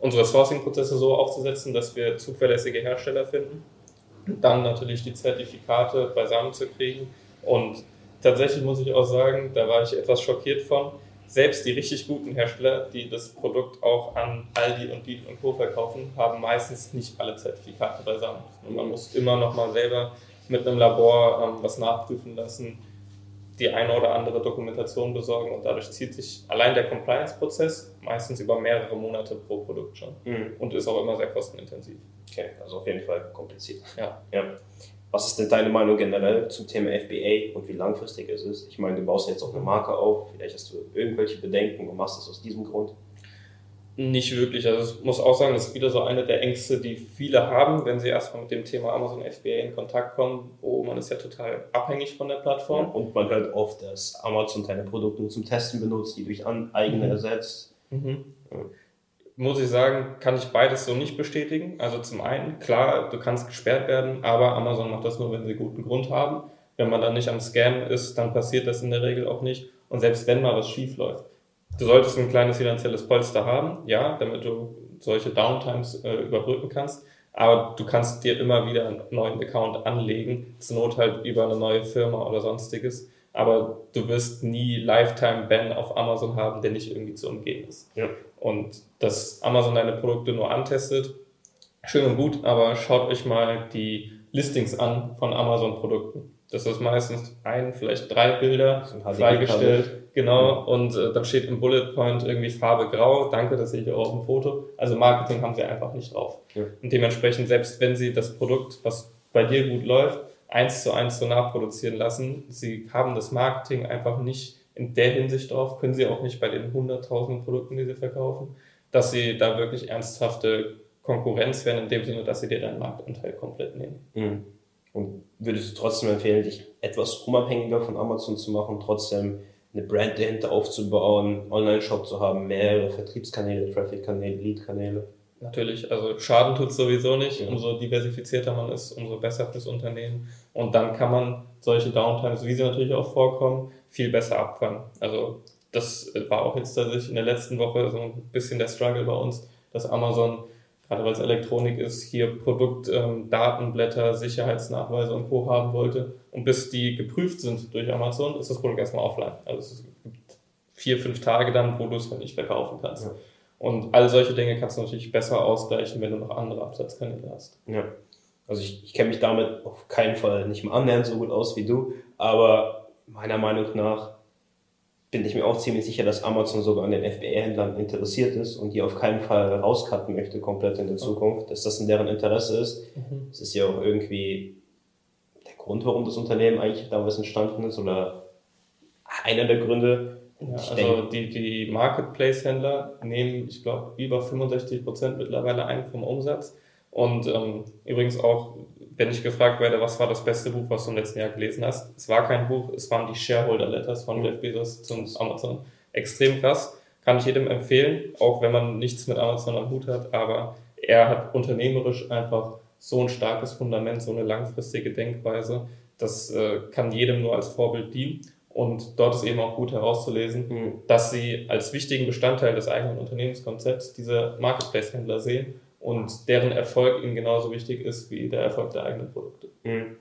unsere Sourcing-Prozesse so aufzusetzen, dass wir zuverlässige Hersteller finden, dann natürlich die Zertifikate beisammen zu kriegen und tatsächlich muss ich auch sagen, da war ich etwas schockiert von, selbst die richtig guten Hersteller, die das Produkt auch an Aldi und Lidl und Co. verkaufen, haben meistens nicht alle Zertifikate beisammen. Und man muss immer noch mal selber mit einem Labor ähm, was nachprüfen lassen, die eine oder andere Dokumentation besorgen und dadurch zieht sich allein der Compliance-Prozess meistens über mehrere Monate pro Produkt schon mhm. und ist auch immer sehr kostenintensiv. Okay, also auf jeden Fall kompliziert. Ja. ja. Was ist denn deine Meinung generell zum Thema FBA und wie langfristig es ist? Ich meine, du baust jetzt auch eine Marke auf, vielleicht hast du irgendwelche Bedenken und machst das aus diesem Grund. Nicht wirklich. Also ich muss auch sagen, das ist wieder so eine der Ängste, die viele haben, wenn sie erstmal mit dem Thema Amazon FBA in Kontakt kommen. Oh, man ist ja total abhängig von der Plattform. Ja, und man hört oft, dass Amazon seine Produkte nur zum Testen benutzt, die durch eigene mhm. ersetzt. Mhm. Ja. Muss ich sagen, kann ich beides so nicht bestätigen. Also zum einen, klar, du kannst gesperrt werden, aber Amazon macht das nur, wenn sie guten Grund haben. Wenn man dann nicht am Scam ist, dann passiert das in der Regel auch nicht. Und selbst wenn mal was schief läuft, Du solltest ein kleines finanzielles Polster haben, ja, damit du solche Downtimes äh, überbrücken kannst. Aber du kannst dir immer wieder einen neuen Account anlegen, zur Not halt über eine neue Firma oder sonstiges. Aber du wirst nie Lifetime-Ban auf Amazon haben, der nicht irgendwie zu umgehen ist. Ja. Und dass Amazon deine Produkte nur antestet, schön und gut, aber schaut euch mal die Listings an von Amazon-Produkten. Das ist meistens ein, vielleicht drei Bilder freigestellt Genau, und äh, dann steht im Bullet Point irgendwie Farbe grau. Danke, das sehe ich auch auf dem Foto. Also Marketing haben sie einfach nicht drauf. Ja. Und dementsprechend, selbst wenn sie das Produkt, was bei dir gut läuft, eins zu eins so nachproduzieren lassen, sie haben das Marketing einfach nicht in der Hinsicht drauf, können sie auch nicht bei den 100.000 Produkten, die sie verkaufen, dass sie da wirklich ernsthafte Konkurrenz werden, in dem Sinne, dass sie dir deinen Marktanteil komplett nehmen. Mhm. Und würdest du trotzdem empfehlen, dich etwas unabhängiger von Amazon zu machen, trotzdem eine Brand dahinter aufzubauen, Online-Shop zu haben, mehrere Vertriebskanäle, Traffic-Kanäle, Lead-Kanäle. Natürlich, also Schaden tut sowieso nicht. Ja. Umso diversifizierter man ist, umso besser fürs Unternehmen. Und dann kann man solche Downtimes, wie sie natürlich auch vorkommen, viel besser abfangen. Also das war auch jetzt tatsächlich in der letzten Woche so ein bisschen der Struggle bei uns, dass Amazon, gerade weil es Elektronik ist, hier Produktdatenblätter, ähm, Sicherheitsnachweise und Co. haben wollte und bis die geprüft sind durch Amazon, ist das Produkt erstmal offline. Also es gibt vier, fünf Tage dann, wo du es halt nicht verkaufen kannst. Ja. Und all solche Dinge kannst du natürlich besser ausgleichen, wenn du noch andere Absatzkanäle hast. Ja. Also ich, ich kenne mich damit auf keinen Fall nicht mal annähernd so gut aus wie du, aber meiner Meinung nach bin ich mir auch ziemlich sicher, dass Amazon sogar an den FBA-Händlern interessiert ist und die auf keinen Fall rauscutten möchte komplett in der Zukunft, dass das in deren Interesse ist. Mhm. Es ist ja auch irgendwie Grund, warum das Unternehmen eigentlich damals entstanden ist oder einer der Gründe. Ja, also denke, die, die Marketplace-Händler nehmen, ich glaube, über 65 Prozent mittlerweile ein vom Umsatz. Und ähm, übrigens auch, wenn ich gefragt werde, was war das beste Buch, was du im letzten Jahr gelesen hast, es war kein Buch, es waren die Shareholder-Letters von mhm. Jeff Bezos zum Amazon. Extrem krass, kann ich jedem empfehlen, auch wenn man nichts mit Amazon am Hut hat, aber er hat unternehmerisch einfach so ein starkes Fundament, so eine langfristige Denkweise. Das äh, kann jedem nur als Vorbild dienen. Und dort ist eben auch gut herauszulesen, mhm. dass sie als wichtigen Bestandteil des eigenen Unternehmenskonzepts diese Marketplace-Händler sehen und deren Erfolg ihnen genauso wichtig ist wie der Erfolg der eigenen Produkte. Mhm.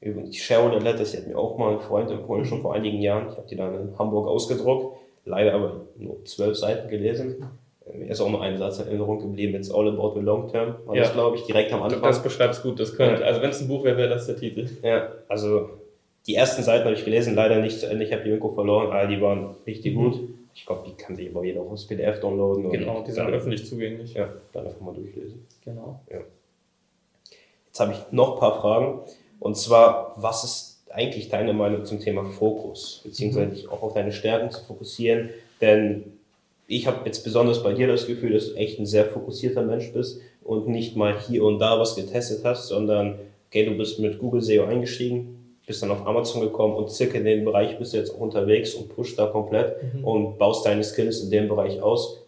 Übrigens, die Shareholder Letters, die hat mir auch mal ein Freund empfohlen, schon vor einigen Jahren. Ich habe die dann in Hamburg ausgedruckt, leider aber nur zwölf Seiten gelesen. Mir ist auch noch ein Satz in Erinnerung geblieben, it's all about the long term, war ja. das, glaube ich, direkt am Anfang. Das beschreibst gut, das könnte, ja. also wenn es ein Buch wäre, wäre das der Titel. Ja, also die ersten Seiten habe ich gelesen, leider nicht zu Ende, ich habe die irgendwo verloren, aber die waren richtig mhm. gut. Ich glaube, die kann sich aber jeder auch als PDF downloaden. Genau, die sind öffentlich zugänglich. Ja, dann einfach mal durchlesen. Genau. Ja. Jetzt habe ich noch ein paar Fragen. Und zwar, was ist eigentlich deine Meinung zum Thema Fokus? Beziehungsweise mhm. dich auch auf deine Stärken zu fokussieren? Denn ich habe jetzt besonders bei dir das Gefühl, dass du echt ein sehr fokussierter Mensch bist und nicht mal hier und da was getestet hast, sondern okay, du bist mit Google SEO eingestiegen, bist dann auf Amazon gekommen und circa in dem Bereich bist du jetzt auch unterwegs und pusht da komplett mhm. und baust deine Skills in dem Bereich aus.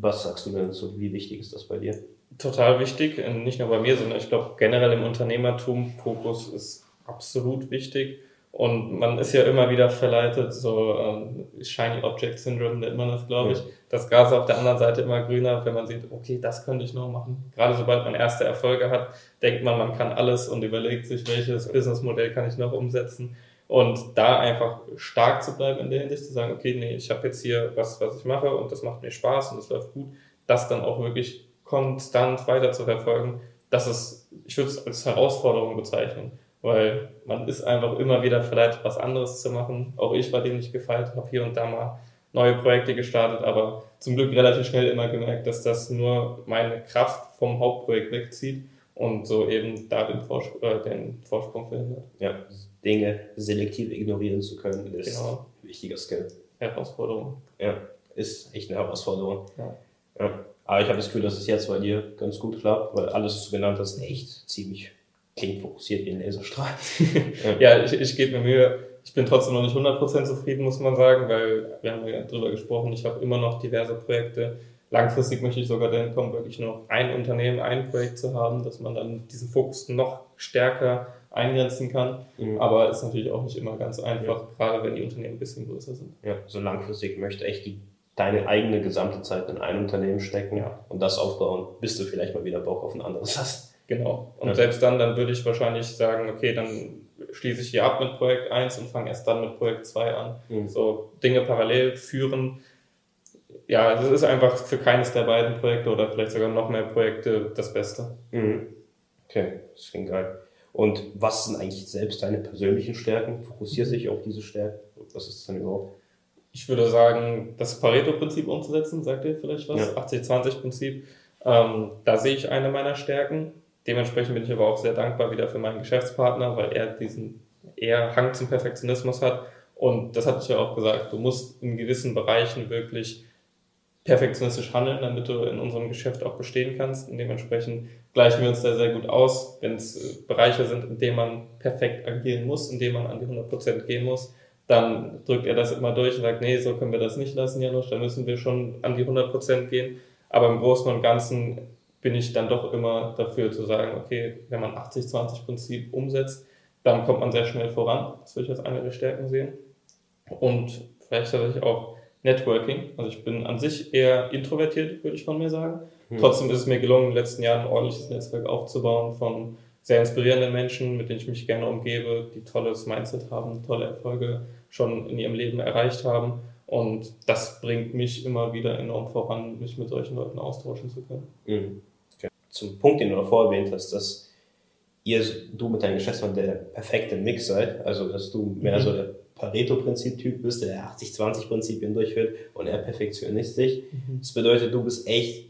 Was sagst du denn dazu? Wie wichtig ist das bei dir? Total wichtig, nicht nur bei mir, sondern ich glaube generell im Unternehmertum Fokus ist absolut wichtig Und man ist ja immer wieder verleitet, so ähm, Shiny Object Syndrome nennt man das, glaube ich. Ja. Das Gras auf der anderen Seite immer grüner, wenn man sieht, okay, das könnte ich noch machen. Gerade sobald man erste Erfolge hat, denkt man, man kann alles und überlegt sich, welches Businessmodell kann ich noch umsetzen. Und da einfach stark zu bleiben in der Hinsicht, zu sagen, okay, nee, ich habe jetzt hier was, was ich mache und das macht mir Spaß und das läuft gut, das dann auch wirklich konstant weiter zu verfolgen, das ist, ich würde es als Herausforderung bezeichnen weil man ist einfach immer wieder verleitet, was anderes zu machen. Auch ich war dem nicht gefeilt, habe hier und da mal neue Projekte gestartet, aber zum Glück relativ schnell immer gemerkt, dass das nur meine Kraft vom Hauptprojekt wegzieht und so eben da den, Vorsprung, äh, den Vorsprung verhindert. Ja, Dinge selektiv ignorieren zu können, ist genau. ein wichtiger Skill. Herausforderung. Ja, ist echt eine Herausforderung. Ja. ja. Aber ich habe das Gefühl, dass es jetzt bei dir ganz gut klappt, weil alles, was du genannt hast, echt ziemlich klingt fokussiert wie ein Laserstrahl. [laughs] [laughs] ja, ich, ich gebe mir Mühe. Ich bin trotzdem noch nicht 100% zufrieden, muss man sagen, weil wir haben ja drüber gesprochen, ich habe immer noch diverse Projekte. Langfristig möchte ich sogar dahin kommen, wirklich nur noch ein Unternehmen, ein Projekt zu haben, dass man dann diesen Fokus noch stärker eingrenzen kann. Mhm. Aber ist natürlich auch nicht immer ganz einfach, ja. gerade wenn die Unternehmen ein bisschen größer sind. Ja, so langfristig möchte echt die, deine eigene gesamte Zeit in ein Unternehmen stecken ja. und das aufbauen, bis du vielleicht mal wieder Bock auf ein anderes hast. Genau. Und ja. selbst dann, dann würde ich wahrscheinlich sagen, okay, dann schließe ich hier ab mit Projekt 1 und fange erst dann mit Projekt 2 an. Mhm. So Dinge parallel führen. Ja, es ist einfach für keines der beiden Projekte oder vielleicht sogar noch mehr Projekte das Beste. Mhm. Okay, das klingt geil. Und was sind eigentlich selbst deine persönlichen Stärken? Fokussiere sich auf diese Stärken? Was ist denn überhaupt? Ich würde sagen, das Pareto-Prinzip umzusetzen, sagt ihr vielleicht was? Ja. 80-20-Prinzip. Ähm, da sehe ich eine meiner Stärken. Dementsprechend bin ich aber auch sehr dankbar wieder für meinen Geschäftspartner, weil er diesen eher Hang zum Perfektionismus hat. Und das hatte ich ja auch gesagt, du musst in gewissen Bereichen wirklich perfektionistisch handeln, damit du in unserem Geschäft auch bestehen kannst. Und dementsprechend gleichen wir uns da sehr gut aus, wenn es äh, Bereiche sind, in denen man perfekt agieren muss, in denen man an die 100% gehen muss. Dann drückt er das immer durch und sagt, nee, so können wir das nicht lassen, Janusz, da müssen wir schon an die 100% gehen. Aber im Großen und Ganzen bin ich dann doch immer dafür zu sagen, okay, wenn man 80-20-Prinzip umsetzt, dann kommt man sehr schnell voran. Das würde ich als eine der Stärken sehen. Und vielleicht tatsächlich auch Networking. Also ich bin an sich eher introvertiert, würde ich von mir sagen. Hm. Trotzdem ist es mir gelungen, in den letzten Jahren ein ordentliches Netzwerk aufzubauen von sehr inspirierenden Menschen, mit denen ich mich gerne umgebe, die tolles Mindset haben, tolle Erfolge schon in ihrem Leben erreicht haben. Und das bringt mich immer wieder enorm voran, mich mit solchen Leuten austauschen zu können. Mhm zum Punkt, den du davor erwähnt hast, dass ihr, du mit deinem Geschäftsmann der perfekte Mix seid, also dass du mehr mhm. so der Pareto-Prinzip-Typ bist, der 80-20-Prinzipien durchführt und er perfektionistisch. Mhm. Das bedeutet, du bist echt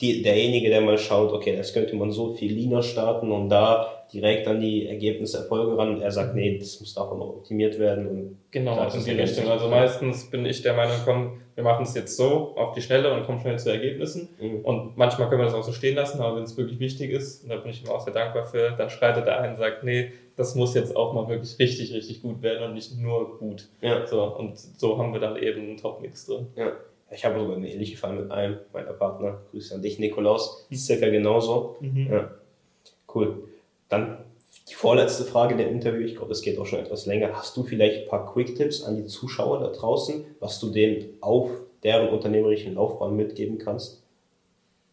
die, derjenige, der mal schaut, okay, das könnte man so viel leaner starten und da direkt an die Ergebnisse, Erfolge ran und er sagt, nee, das muss davon noch optimiert werden. Und genau, in die Richtung. Also meistens bin ich der Meinung, komm, wir machen es jetzt so auf die Schnelle und kommen schnell zu Ergebnissen. Mhm. Und manchmal können wir das auch so stehen lassen, aber wenn es wirklich wichtig ist, und da bin ich ihm auch sehr dankbar für, dann schreitet der ein und sagt, nee, das muss jetzt auch mal wirklich richtig, richtig gut werden und nicht nur gut. Ja. So, und so haben wir dann eben einen Top-Mix drin. Ja. Ich habe sogar eine ähnliche Fall mit einem meiner Partner. Grüße an dich, Nikolaus. Ist circa genauso. Mhm. Ja. Cool. Dann die vorletzte Frage der Interview, ich glaube, das geht auch schon etwas länger. Hast du vielleicht ein paar Quick-Tipps an die Zuschauer da draußen, was du denen auf deren unternehmerischen Laufbahn mitgeben kannst?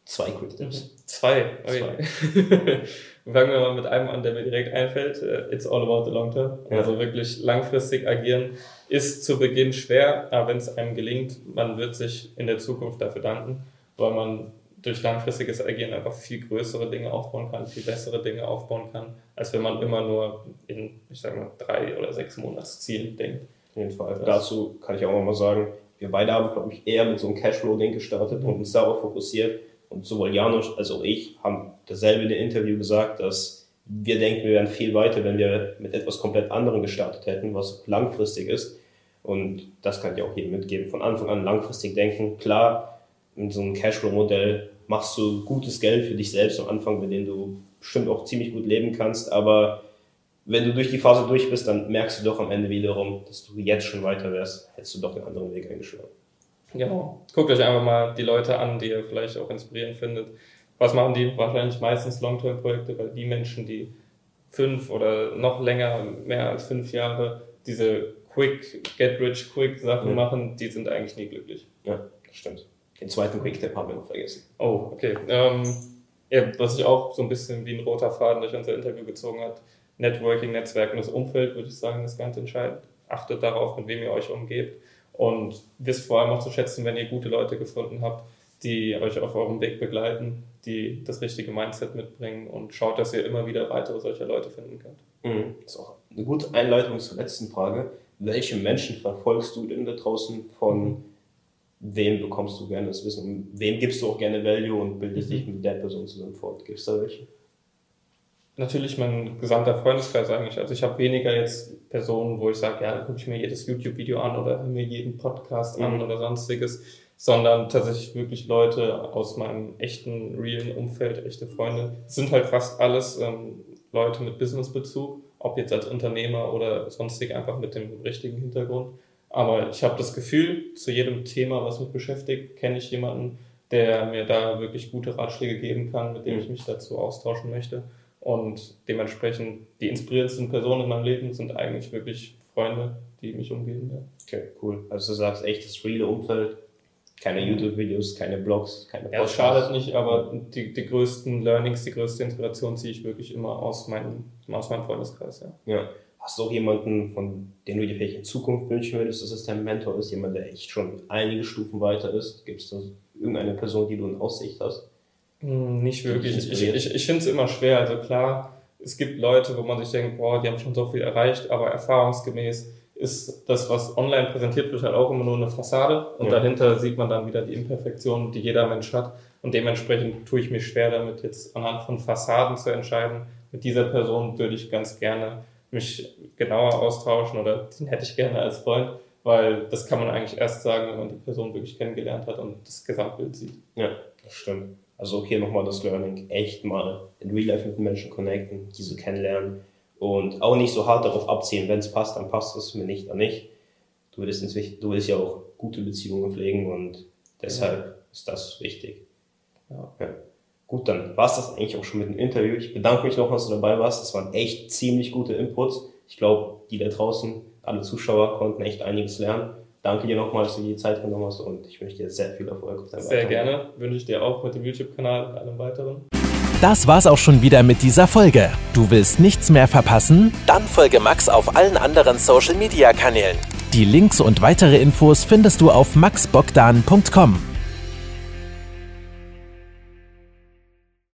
Zwei Quick-Tipps. Mhm. Zwei. Okay. Zwei. [laughs] Fangen wir mal mit einem an, der mir direkt einfällt. Äh, it's all about the long term. Ja. Also wirklich langfristig agieren ist zu Beginn schwer, aber wenn es einem gelingt, man wird sich in der Zukunft dafür danken, weil man durch langfristiges Agieren einfach viel größere Dinge aufbauen kann, viel bessere Dinge aufbauen kann, als wenn man immer nur in, ich sag mal, drei oder sechs Monatszielen denkt. Auf jeden Fall. Das Dazu kann ich auch mal sagen, wir beide haben, glaube ich, eher mit so einem Cashflow-Ding gestartet und uns darauf fokussiert. Und sowohl Janusz als auch ich haben dasselbe in dem Interview gesagt, dass wir denken, wir wären viel weiter, wenn wir mit etwas komplett anderem gestartet hätten, was langfristig ist. Und das kann ich auch jedem mitgeben. Von Anfang an langfristig denken. Klar, in so einem Cashflow-Modell machst du gutes Geld für dich selbst am Anfang, mit dem du bestimmt auch ziemlich gut leben kannst. Aber wenn du durch die Phase durch bist, dann merkst du doch am Ende wiederum, dass du jetzt schon weiter wärst, hättest du doch den anderen Weg eingeschlagen. Genau. Guckt euch einfach mal die Leute an, die ihr vielleicht auch inspirierend findet. Was machen die? Wahrscheinlich meistens Long-Term-Projekte, weil die Menschen, die fünf oder noch länger, mehr als fünf Jahre, diese Quick, Get Rich Quick Sachen Mhm. machen, die sind eigentlich nie glücklich. Ja, das stimmt. Den zweiten Quick-Tip haben wir noch vergessen. Oh, okay. Ähm, ja, was sich auch so ein bisschen wie ein roter Faden durch unser Interview gezogen hat, Networking, Netzwerk und das Umfeld, würde ich sagen, ist ganz entscheidend. Achtet darauf, mit wem ihr euch umgebt und wisst vor allem auch zu schätzen, wenn ihr gute Leute gefunden habt, die euch auf eurem Weg begleiten, die das richtige Mindset mitbringen und schaut, dass ihr immer wieder weitere solcher Leute finden könnt. Mhm. Das ist auch eine gute Einleitung zur letzten Frage. Welche Menschen verfolgst du denn da draußen? Von wem bekommst du gerne das Wissen? Und wem gibst du auch gerne Value und bildest Mhm. dich mit der Person zusammen fort? Gibt es da welche? Natürlich mein gesamter Freundeskreis eigentlich. Also ich habe weniger jetzt Personen, wo ich sage, ja, gucke ich mir jedes YouTube-Video an oder höre mir jeden Podcast an Mhm. oder sonstiges, sondern tatsächlich wirklich Leute aus meinem echten, realen Umfeld, echte Freunde. Es sind halt fast alles ähm, Leute mit Businessbezug, ob jetzt als Unternehmer oder sonstig einfach mit dem richtigen Hintergrund. Aber ich habe das Gefühl, zu jedem Thema, was mich beschäftigt, kenne ich jemanden, der mir da wirklich gute Ratschläge geben kann, mit dem Mhm. ich mich dazu austauschen möchte. Und dementsprechend die inspirierendsten Personen in meinem Leben sind eigentlich wirklich Freunde, die mich umgeben. Ja. Okay, cool. Also du sagst echt das reale Umfeld, keine YouTube-Videos, keine Blogs, keine Ja, das schadet nicht, aber die, die größten Learnings, die größte Inspiration ziehe ich wirklich immer aus meinem, aus meinem Freundeskreis. Ja. Ja. Hast du auch jemanden, von dem du dir vielleicht in Zukunft wünschen würdest, dass es dein Mentor ist? Jemand, der echt schon einige Stufen weiter ist? Gibt es da irgendeine Person, die du in Aussicht hast? Hm, Nicht wirklich. Ich, ich, ich finde es immer schwer. Also klar, es gibt Leute, wo man sich denkt, boah, die haben schon so viel erreicht, aber erfahrungsgemäß ist das, was online präsentiert wird, halt auch immer nur eine Fassade und Ja. dahinter sieht man dann wieder die Imperfektionen, die jeder Mensch hat und dementsprechend tue ich mich schwer damit, jetzt anhand von Fassaden zu entscheiden. Mit dieser Person würde ich ganz gerne mich genauer austauschen oder den hätte ich gerne als Freund, weil das kann man eigentlich erst sagen, wenn man die Person wirklich kennengelernt hat und das Gesamtbild sieht. Ja, das stimmt. Also hier nochmal das Learning, echt mal in Real Life mit den Menschen connecten, diese kennenlernen und auch nicht so hart darauf abziehen, wenn es passt, dann passt es, wenn nicht, dann nicht. Du willst, inzwischen, du willst ja auch gute Beziehungen pflegen und deshalb ist das wichtig. Ja. Ja. Gut, dann war es das eigentlich auch schon mit dem Interview. Ich bedanke mich noch, dass du dabei warst. Das waren echt ziemlich gute Inputs. Ich glaube, die da draußen, alle Zuschauer, konnten echt einiges lernen. Danke dir nochmal, dass du dir die Zeit genommen hast und ich wünsche dir sehr viel Erfolg auf deinem Sehr weiteren Weg. gerne. Wünsche ich dir auch mit dem YouTube-Kanal und allem weiteren. Das war's auch schon wieder mit dieser Folge. Du willst nichts mehr verpassen? Dann folge Max auf allen anderen Social Media Kanälen. Die Links und weitere Infos findest du auf maxbogdan.com.